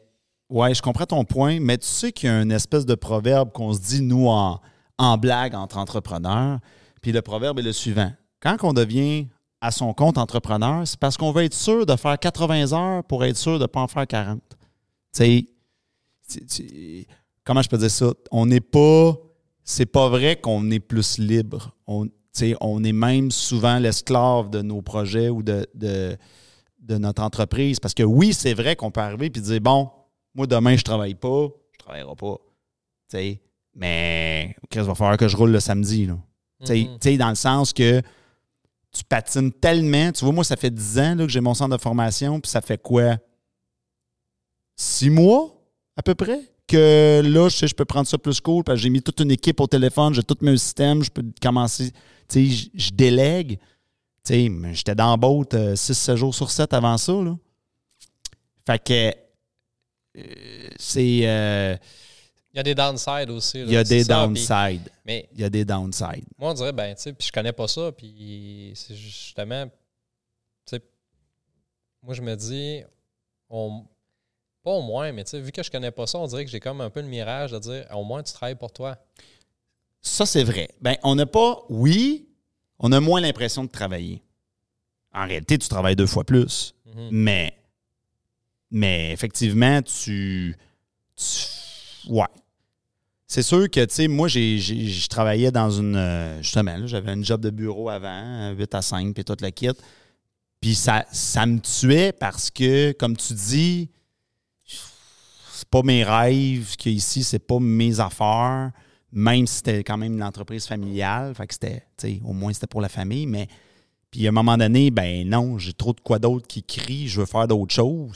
ouais, je comprends ton point, mais tu sais qu'il y a une espèce de proverbe qu'on se dit, nous, en, en blague entre entrepreneurs. Puis le proverbe est le suivant. Quand on devient à son compte entrepreneur, c'est parce qu'on veut être sûr de faire 80 heures pour être sûr de ne pas en faire 40. Tu sais, comment je peux dire ça? On n'est pas. C'est pas vrai qu'on est plus libre. On, on est même souvent l'esclave de nos projets ou de, de, de notre entreprise. Parce que oui, c'est vrai qu'on peut arriver et dire bon, moi demain, je travaille pas, je travaillerai pas. Tu sais, mais il va falloir que je roule le samedi. Là. Tu sais- Mhm. tu sais, dans le sens que tu patines tellement. Tu vois, moi, ça fait 10 ans là, que j'ai mon centre de formation, puis ça fait quoi? Six mois, à peu près? Que là, je sais, je peux prendre ça plus cool, parce que j'ai mis toute une équipe au téléphone, j'ai tout mes systèmes, je peux commencer. Tu sais, je- délègue. Tu sais, j'étais dans la boat 6-7 jours sur 7 avant ça, là. Fait que euh, c'est. euh, Il y a des downsides aussi. là, Il y a des downsides. mais Il y a des downsides. moi, on dirait, ben, tu sais, puis je connais pas ça, puis c'est justement, tu sais, moi, je me dis, on, pas au moins, mais tu sais, vu que je connais pas ça, on dirait que j'ai comme un peu le mirage de dire, au moins, tu travailles pour toi. Ça, c'est vrai. Ben, on n'a pas, oui, on a moins l'impression de travailler. En réalité, tu travailles deux fois plus. Mhm. Mais, mais effectivement, tu, Ouais. C'est sûr que, tu sais, moi, j'ai, je travaillais dans une. euh, Justement, j'avais un job de bureau avant, 8 à 5, puis toute la kit. Puis ça, ça me tuait parce que, comme tu dis, c'est pas mes rêves, que ici, c'est pas mes affaires, même si c'était quand même une entreprise familiale. Fait que c'était, tu sais, au moins c'était pour la famille, mais. Puis à un moment donné, ben non, j'ai trop de quoi d'autre qui crie, je veux faire d'autres choses.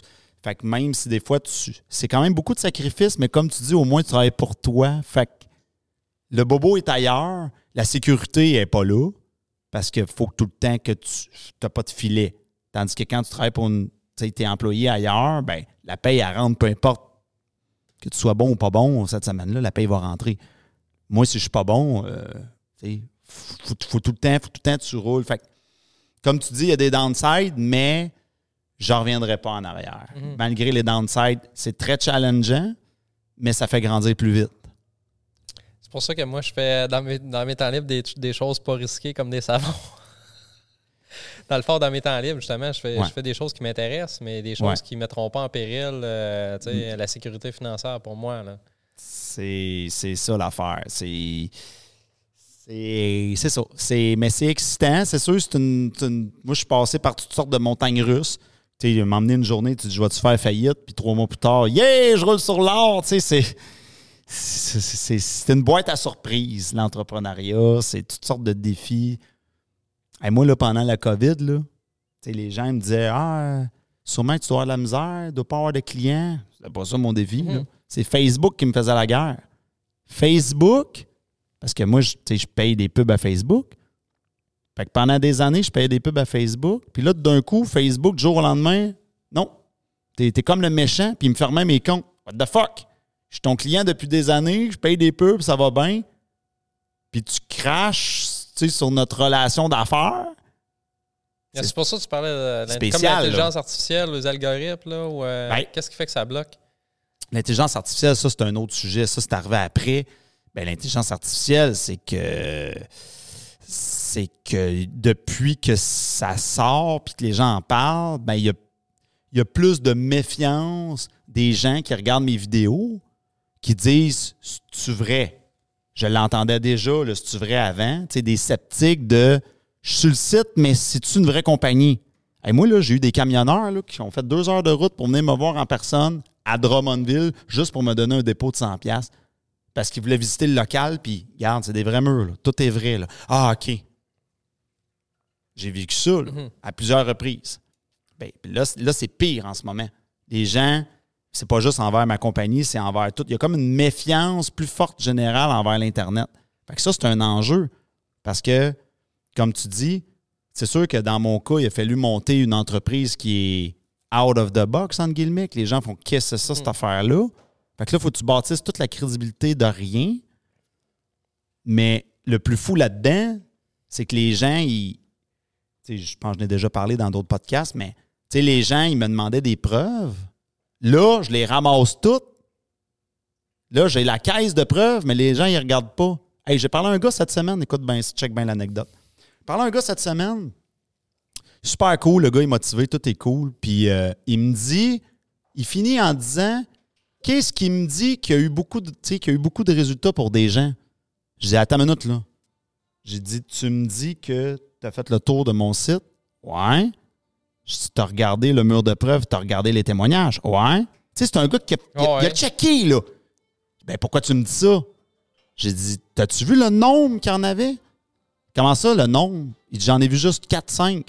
Fait que même si des fois, tu c'est quand même beaucoup de sacrifices, mais comme tu dis, au moins tu travailles pour toi. Fait que le bobo est ailleurs, la sécurité n'est pas là, parce qu'il faut tout le temps que tu n'as pas de filet. Tandis que quand tu travailles pour une. Tu t'es employé ailleurs, ben la paye, elle rentre, peu importe que tu sois bon ou pas bon cette semaine-là, la paye va rentrer. Moi, si je suis pas bon, euh, faut, faut tout le temps, faut tout le temps que tu roules. Fait que, comme tu dis, il y a des downsides, mais je ne reviendrai pas en arrière. Mhm. Malgré les downsides, c'est très challengeant, mais ça fait grandir plus vite. C'est pour ça que moi, je fais dans mes, dans mes temps libres des, des choses pas risquées comme des savons. (laughs) dans le fond, dans mes temps libres, justement, je fais, Ouais. je fais des choses qui m'intéressent, mais des choses Ouais. qui ne mettront pas en péril euh, sais, la sécurité financière pour moi. C'est ça l'affaire. C'est. Ça. Mais c'est excitant. C'est sûr, c'est une, c'est une- Moi, je suis passé par toutes sortes de montagnes russes. Tu sais, m'emmener une journée, tu dis, je vais-tu faire faillite? Puis trois mois plus tard, yeah, je roule sur l'or. Tu sais, c'est. c'est- une boîte à surprise, l'entrepreneuriat. C'est toutes sortes de défis. Et moi, là, pendant la COVID, là, les gens me disaient Ah, sûrement que tu dois avoir de la misère, tu dois pas avoir de clients. C'est pas ça mon défi. Mhm. C'est Facebook qui me faisait la guerre. Facebook, parce que moi, je, tu sais, je paye des pubs à Facebook. Fait que pendant des années, je payais des pubs à Facebook. Puis là, d'un coup, Facebook, du jour au lendemain, non. T'es es comme le méchant, puis il me fermait mes comptes. What the fuck? Je suis ton client depuis des années, je paye des pubs, ça va bien. Puis tu craches tu sais, sur notre relation d'affaires. C'est C'est pour ça que tu parlais de l'intelligence artificielle, les algorithmes. Là, ou, euh, Ben, Qu'est-ce qui fait que ça bloque? L'intelligence artificielle, ça, c'est un autre sujet. Ça, c'est arrivé après. Ben, l'intelligence artificielle, c'est que c'est que depuis que ça sort puis que les gens en parlent, ben, il y a, y a plus de méfiance des gens qui regardent mes vidéos qui disent C'est-tu vrai? Je l'entendais déjà, c'est-tu vrai avant? Tu des sceptiques de Je suis le site, mais c'est-tu une vraie compagnie? Et moi, j'ai eu des camionneurs là, qui ont fait deux heures de route pour venir me voir en personne à Drummondville juste pour me donner un dépôt de 100$ piastres. parce qu'ils voulaient visiter le local, puis regarde, c'est des vrais murs. Tout est vrai. Ah, OK. J'ai vécu ça là, Mhm. à plusieurs reprises. Ben, là, là c'est pire en ce moment. Les gens, c'est pas juste envers ma compagnie, c'est envers tout. Il y a comme une méfiance plus forte générale envers l'Internet. Fait que ça, c'est un enjeu. Parce que, comme tu dis, c'est sûr que dans mon cas, il a fallu monter une entreprise qui est out of the box, entre guillemets, que les gens font qu'est-ce que c'est ça, cette Mhm. affaire-là? Fait que là, il faut que tu bâtisses toute la crédibilité de rien. Mais le plus fou là-dedans, c'est que les gens, ils. Je pense que j'en ai déjà parlé dans d'autres podcasts, mais les gens, ils me demandaient des preuves. Là, je les ramasse toutes. Là, j'ai la caisse de preuves, mais les gens, ils regardent pas. Hey, j'ai parlé à un gars cette semaine, écoute bien, check bien l'anecdote. J'ai parlé à un gars cette semaine, super cool, le gars est motivé, tout est cool. Puis euh, il me dit, il finit en disant, qu'est-ce qui me dit qu'il y a eu beaucoup de, qu'il y a eu beaucoup de résultats pour des gens? Je dis, attends une minute, là. J'ai dit, tu me dis que tu as fait le tour de mon site? Ouais. Tu as regardé le mur de preuves, tu as regardé les témoignages? Ouais. Tu sais, c'est un gars qui a, il a- Ouais. il a checké, là. Ben, pourquoi tu me dis ça? J'ai dit, t'as-tu vu le nombre qu'il y en avait? Comment ça, le nombre? Il dit, j'en ai vu juste 4-5.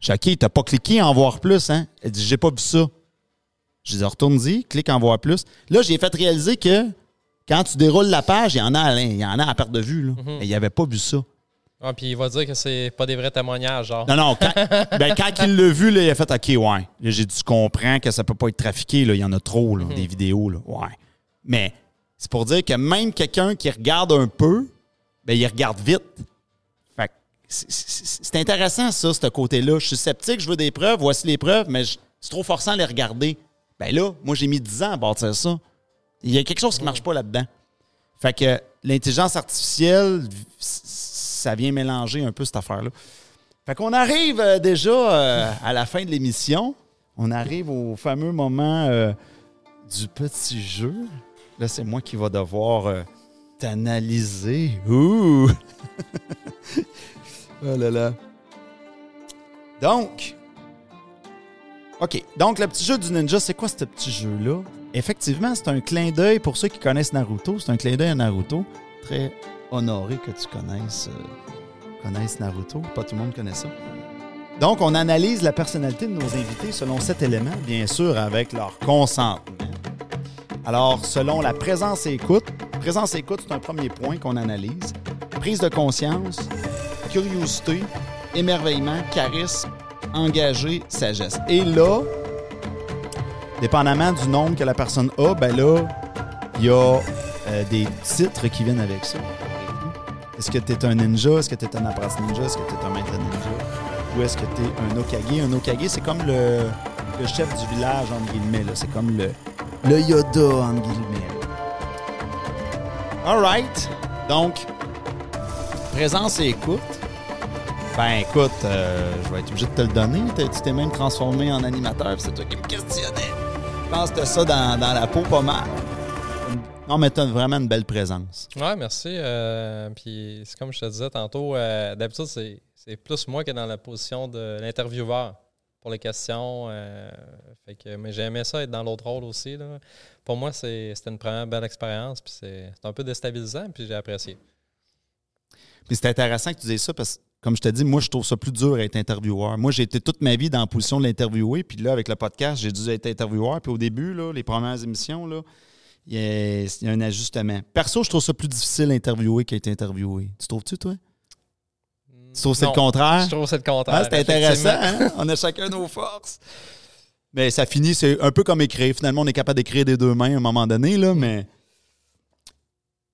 J'ai dit, OK, t'as pas cliqué en voir plus, hein? Il dit, j'ai pas vu ça. J'ai dit, retourne-y, clique en voir plus. Là, j'ai fait réaliser que quand tu déroules la page, il y en a, à- il y en a à perte de vue, là. Mhm. Mais il avait pas vu ça. Ah, puis il va dire que c'est pas des vrais témoignages, genre. Non, non, quand, (laughs) ben, quand il l'a vu, là, il a fait OK, ouais. J'ai dit, tu comprends que ça peut pas être trafiqué, là. Il y en a trop, là, des vidéos, là. Ouais. Mais c'est pour dire que même quelqu'un qui regarde un peu, ben, il regarde vite. Fait c'est- intéressant, ça, ce côté-là. Je suis sceptique, je veux des preuves, voici les preuves, mais c'est trop forçant à les regarder. Ben là, moi, j'ai mis 10 ans à bâtir ça. Il y a quelque chose qui marche pas là-dedans. Fait que l'intelligence artificielle, ça vient mélanger un peu cette affaire-là. Fait qu'on arrive euh, déjà euh, à la fin de l'émission. On arrive au fameux moment euh, du petit jeu. Là, c'est moi qui va devoir t'analyser. Ouh! (laughs) oh là là. Donc, OK. Donc, le petit jeu du ninja, c'est quoi ce petit jeu-là? Effectivement, c'est un clin d'œil pour ceux qui connaissent Naruto. C'est un clin d'œil à Naruto. Très honoré que tu connaisses, euh, connaisses Naruto. Pas tout le monde connaît ça. Donc, on analyse la personnalité de nos invités selon cet élément, bien sûr, avec leur consentement. Alors, selon la présence et écoute, présence et écoute, c'est un premier point qu'on analyse. Prise de conscience, curiosité, émerveillement, charisme, engagé, sagesse. Et là, dépendamment du nombre que la personne a, ben là, il y a euh, des titres qui viennent avec ça. Est-ce que tu es un ninja? Est-ce que tu es un apprenti ninja? Est-ce que tu es un maître ninja? Ou est-ce que tu es un Okage? Un Okage, c'est comme le, le chef du village, entre guillemets. C'est comme le, le Yoda, entre guillemets. All right. Donc, présence et écoute. Ben écoute, euh, je vais être obligé de te le donner. Tu t'es même transformé en animateur, c'est toi qui me questionnais. Je pense que ça dans, dans la peau pas mal. Non, mais t'as vraiment une belle présence. Ouais, merci. euh, puis c'est comme je te disais tantôt, euh, d'habitude, c'est, c'est plus moi qui est dans la position de l'intervieweur pour les questions. euh, fait que, mais j'aimais ça être dans l'autre rôle aussi. là. Pour moi, c'est, c'était une première belle expérience. Puis c'est, c'est un peu déstabilisant, puis j'ai apprécié. Puis c'est intéressant que tu dises ça parce que, comme je te dis, moi, je trouve ça plus dur à être intervieweur. Moi, j'ai été toute ma vie dans la position de l'interviewer. Puis là, avec le podcast, j'ai dû être intervieweur. Puis au début, là, les premières émissions, là, il y, a, il y a un ajustement. Perso, je trouve ça plus difficile interviewer qu'à être interviewé. Tu trouves-tu, toi? Tu trouves c'est le contraire? Je trouve que c'est le contraire. Ah, c'est intéressant, hein? On a chacun nos forces. Mais ça finit, c'est un peu comme écrire. Finalement, on est capable d'écrire des deux mains à un moment donné, là, mais.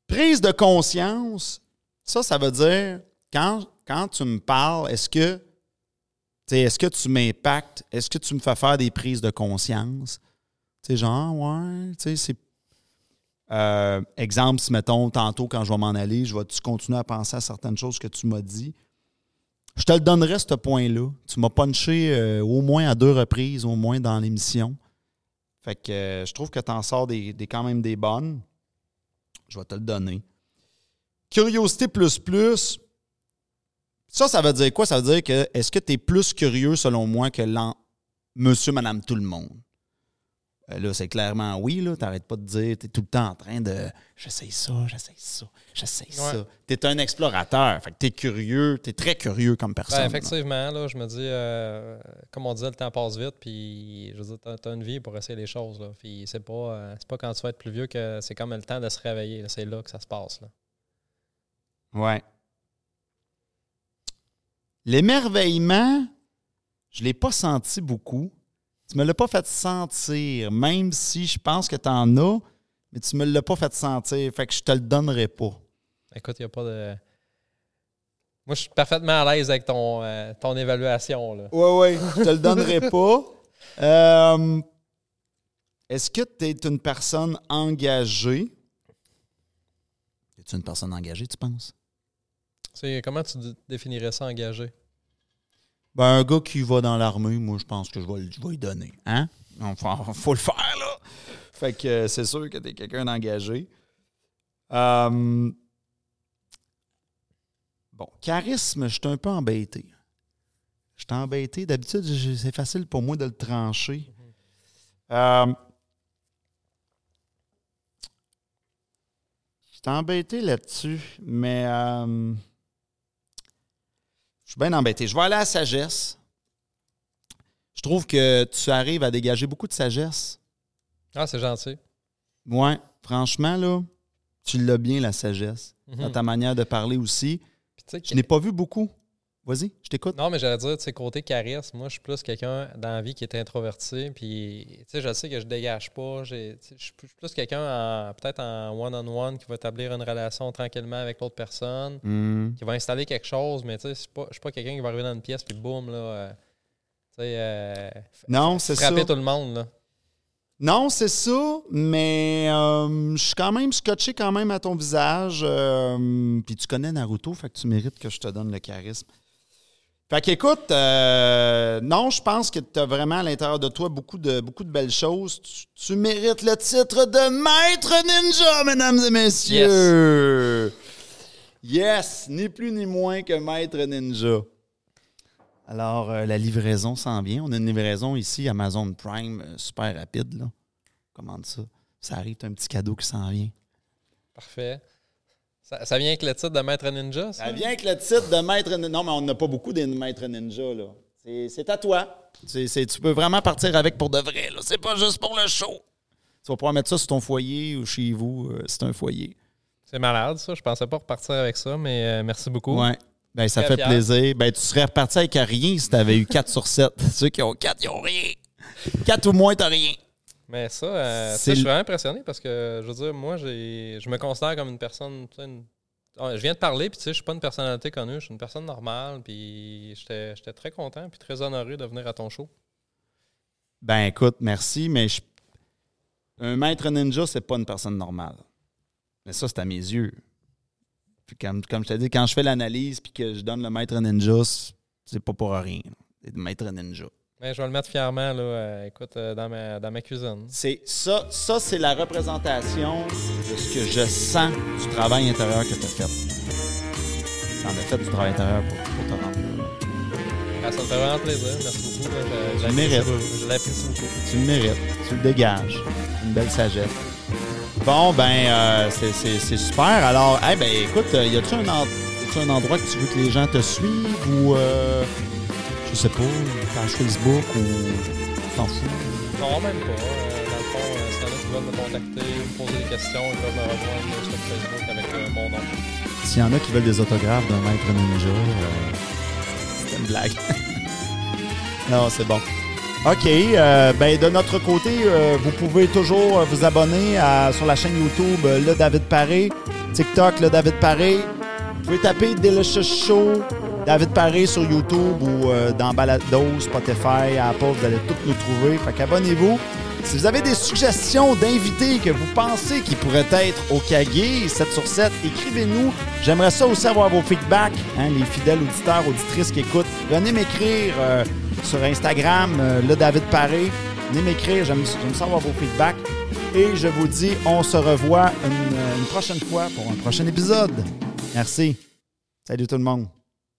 Prise de conscience, ça, ça veut dire quand, quand tu me parles, est-ce que. Est-ce que tu m'impactes? Est-ce que tu me fais faire des prises de conscience? Tu sais, genre, ouais, tu sais, c'est. Euh, exemple, si mettons, tantôt, quand je vais m'en aller, je vais-tu continuer à penser à certaines choses que tu m'as dit? Je te le donnerai, ce point-là. Tu m'as punché euh, au moins à deux reprises, au moins dans l'émission. Fait que euh, je trouve que tu en sors quand même des bonnes. Je vais te le donner. Curiosité plus plus. Ça, ça veut dire quoi? Ça veut dire que est-ce que tu es plus curieux, selon moi, que l'en monsieur, madame, tout le monde? Euh, là, c'est clairement oui. Tu n'arrêtes pas de dire, tu es tout le temps en train de j'essaye ça, j'essaye ça, j'essaye ça. Tu es un explorateur. Fait que tu es curieux, tu es très curieux comme personne. Ben, effectivement, là, je me dis, euh, comme on disait, le temps passe vite. Puis, je veux dire, tu as, une vie pour essayer les choses. Là. Puis, c'est pas, euh, c'est pas quand tu vas être plus vieux que c'est comme le temps de se réveiller. C'est là que ça se passe. Là. Ouais. L'émerveillement, je ne l'ai pas senti beaucoup. Tu me l'as pas fait sentir, même si je pense que tu en as, mais tu me l'as pas fait sentir. Fait que je te le donnerai pas. Écoute, il n'y a pas de. Moi, je suis parfaitement à l'aise avec ton, euh, ton évaluation. Oui, oui, je te le donnerai (laughs) pas. Euh, est-ce que tu es une personne engagée? Es-tu une personne engagée, tu penses? comment tu définirais ça engagé? Ben, un gars qui va dans l'armée, moi, je pense que je vais, je vais lui donner. Hein? Il (laughs) faut, le faire, là. Fait que euh, c'est sûr que tu es quelqu'un d'engagé. Euh, bon, charisme, je suis un peu embêté. Je suis embêté. D'habitude, c'est facile pour moi de le trancher. Euh, je suis embêté là-dessus, mais je suis bien embêté. Je vais aller à la sagesse. Je trouve que tu arrives à dégager beaucoup de sagesse. Ah, c'est gentil. Ouais, franchement, là, tu l'as bien, la sagesse. Mhm. Dans ta manière de parler aussi. je n'ai pas vu beaucoup. Vas-y, je t'écoute. Non, mais j'allais dire, tu sais, côté charisme, moi, je suis plus quelqu'un dans la vie qui est introverti. Puis, tu sais, je sais que je dégage pas. Je suis plus quelqu'un, peut-être en one-on-one, qui va établir une relation tranquillement avec l'autre personne, hmm. qui va installer quelque chose. Mais, tu sais, je suis pas quelqu'un qui va arriver dans une pièce, puis boum, là. Euh, tu sais, euh, non, c'est ça. Frapper tout le monde, là. Non, c'est ça, mais euh, je suis quand même scotché quand même à ton visage. puis tu connais Naruto, fait que tu mérites que je te donne le charisme. Fait qu'écoute, euh, non, je pense que tu as vraiment à l'intérieur de toi beaucoup de, beaucoup de belles choses. Tu, mérites le titre de Maître Ninja, mesdames et messieurs. Yes, ni plus ni moins que Maître Ninja. Alors, euh, la livraison s'en vient. On a une livraison ici, Amazon Prime, euh, super rapide. Là. Commande ça. Ça arrive, un petit cadeau qui s'en vient. Parfait. Ça, vient avec le titre de Maître Ninja, ça? Ça vient avec le titre de Maître Ninja. Non, mais on n'a pas beaucoup de Maître Ninja, là. C'est à toi. tu peux vraiment partir avec pour de vrai, là. C'est pas juste pour le show. Tu vas pouvoir mettre ça sur ton foyer ou chez vous, euh, c'est un foyer. C'est malade, ça. Je pensais pas repartir avec ça, mais euh, merci beaucoup. Ouais. Ben, ça fait plaisir. Ben, tu serais reparti avec rien si tu avais eu 4 sur 7. (laughs) Ceux qui ont 4, ils n'ont rien. 4 ou moins, tu rien. Mais ça, euh, je suis vraiment impressionné parce que, je veux dire, moi, je me considère comme une personne. Ah, je viens de parler, puis tu sais, je suis pas une personnalité connue, je suis une personne normale, puis j'étais très content, puis très honoré de venir à ton show. Ben écoute, merci, mais un maître ninja, c'est pas une personne normale. Mais ça, c'est à mes yeux. Puis comme, comme je t'ai dit, quand je fais l'analyse puis que je donne le maître ninja, c'est pas pour rien. C'est le maître ninja. Mais je vais le mettre fièrement, là, euh, écoute, euh, dans, ma, dans ma cuisine. C'est ça, ça c'est la représentation de ce que je sens du travail intérieur que tu as fait. T'en as fait du travail intérieur pour, pour te rendre ah, ça me fait vraiment plaisir. Merci beaucoup. Je, tu le mérites. Je l'apprécie beaucoup. Tu le mérites. Tu le dégages. Une belle sagesse. Bon, ben, euh, c'est super. Alors, eh ben, écoute, y a-tu un, un, endroit que tu veux que les gens te suivent ou je sais pas, page Facebook ou t'en fous? Non, même pas. Euh, dans le fond, euh, s'il y en a qui veulent me contacter me poser des questions, ils peuvent me rejoindre sur Facebook avec euh, mon nom. S'il y en a qui veulent des autographes d'un maître ninja, c'est une blague. (laughs) non, c'est bon. OK. ben de notre côté, vous pouvez toujours vous abonner à, sur la chaîne YouTube Le David Paré, TikTok Le David Paré. Vous pouvez taper Delicious Show David Paré sur YouTube ou euh, dans Balado, Spotify, Apple, vous allez tous nous trouver. Fait qu'abonnez-vous. Si vous avez des suggestions d'invités que vous pensez qui pourraient être au Kagé, 7 sur 7, écrivez-nous. J'aimerais ça aussi avoir vos feedbacks, hein, les fidèles auditeurs, auditrices qui écoutent. Venez m'écrire euh, sur Instagram, euh, le David Paré. Venez m'écrire, j'aime ça avoir vos feedbacks. Et je vous dis, on se revoit une prochaine fois pour un prochain épisode. Merci. Salut tout le monde.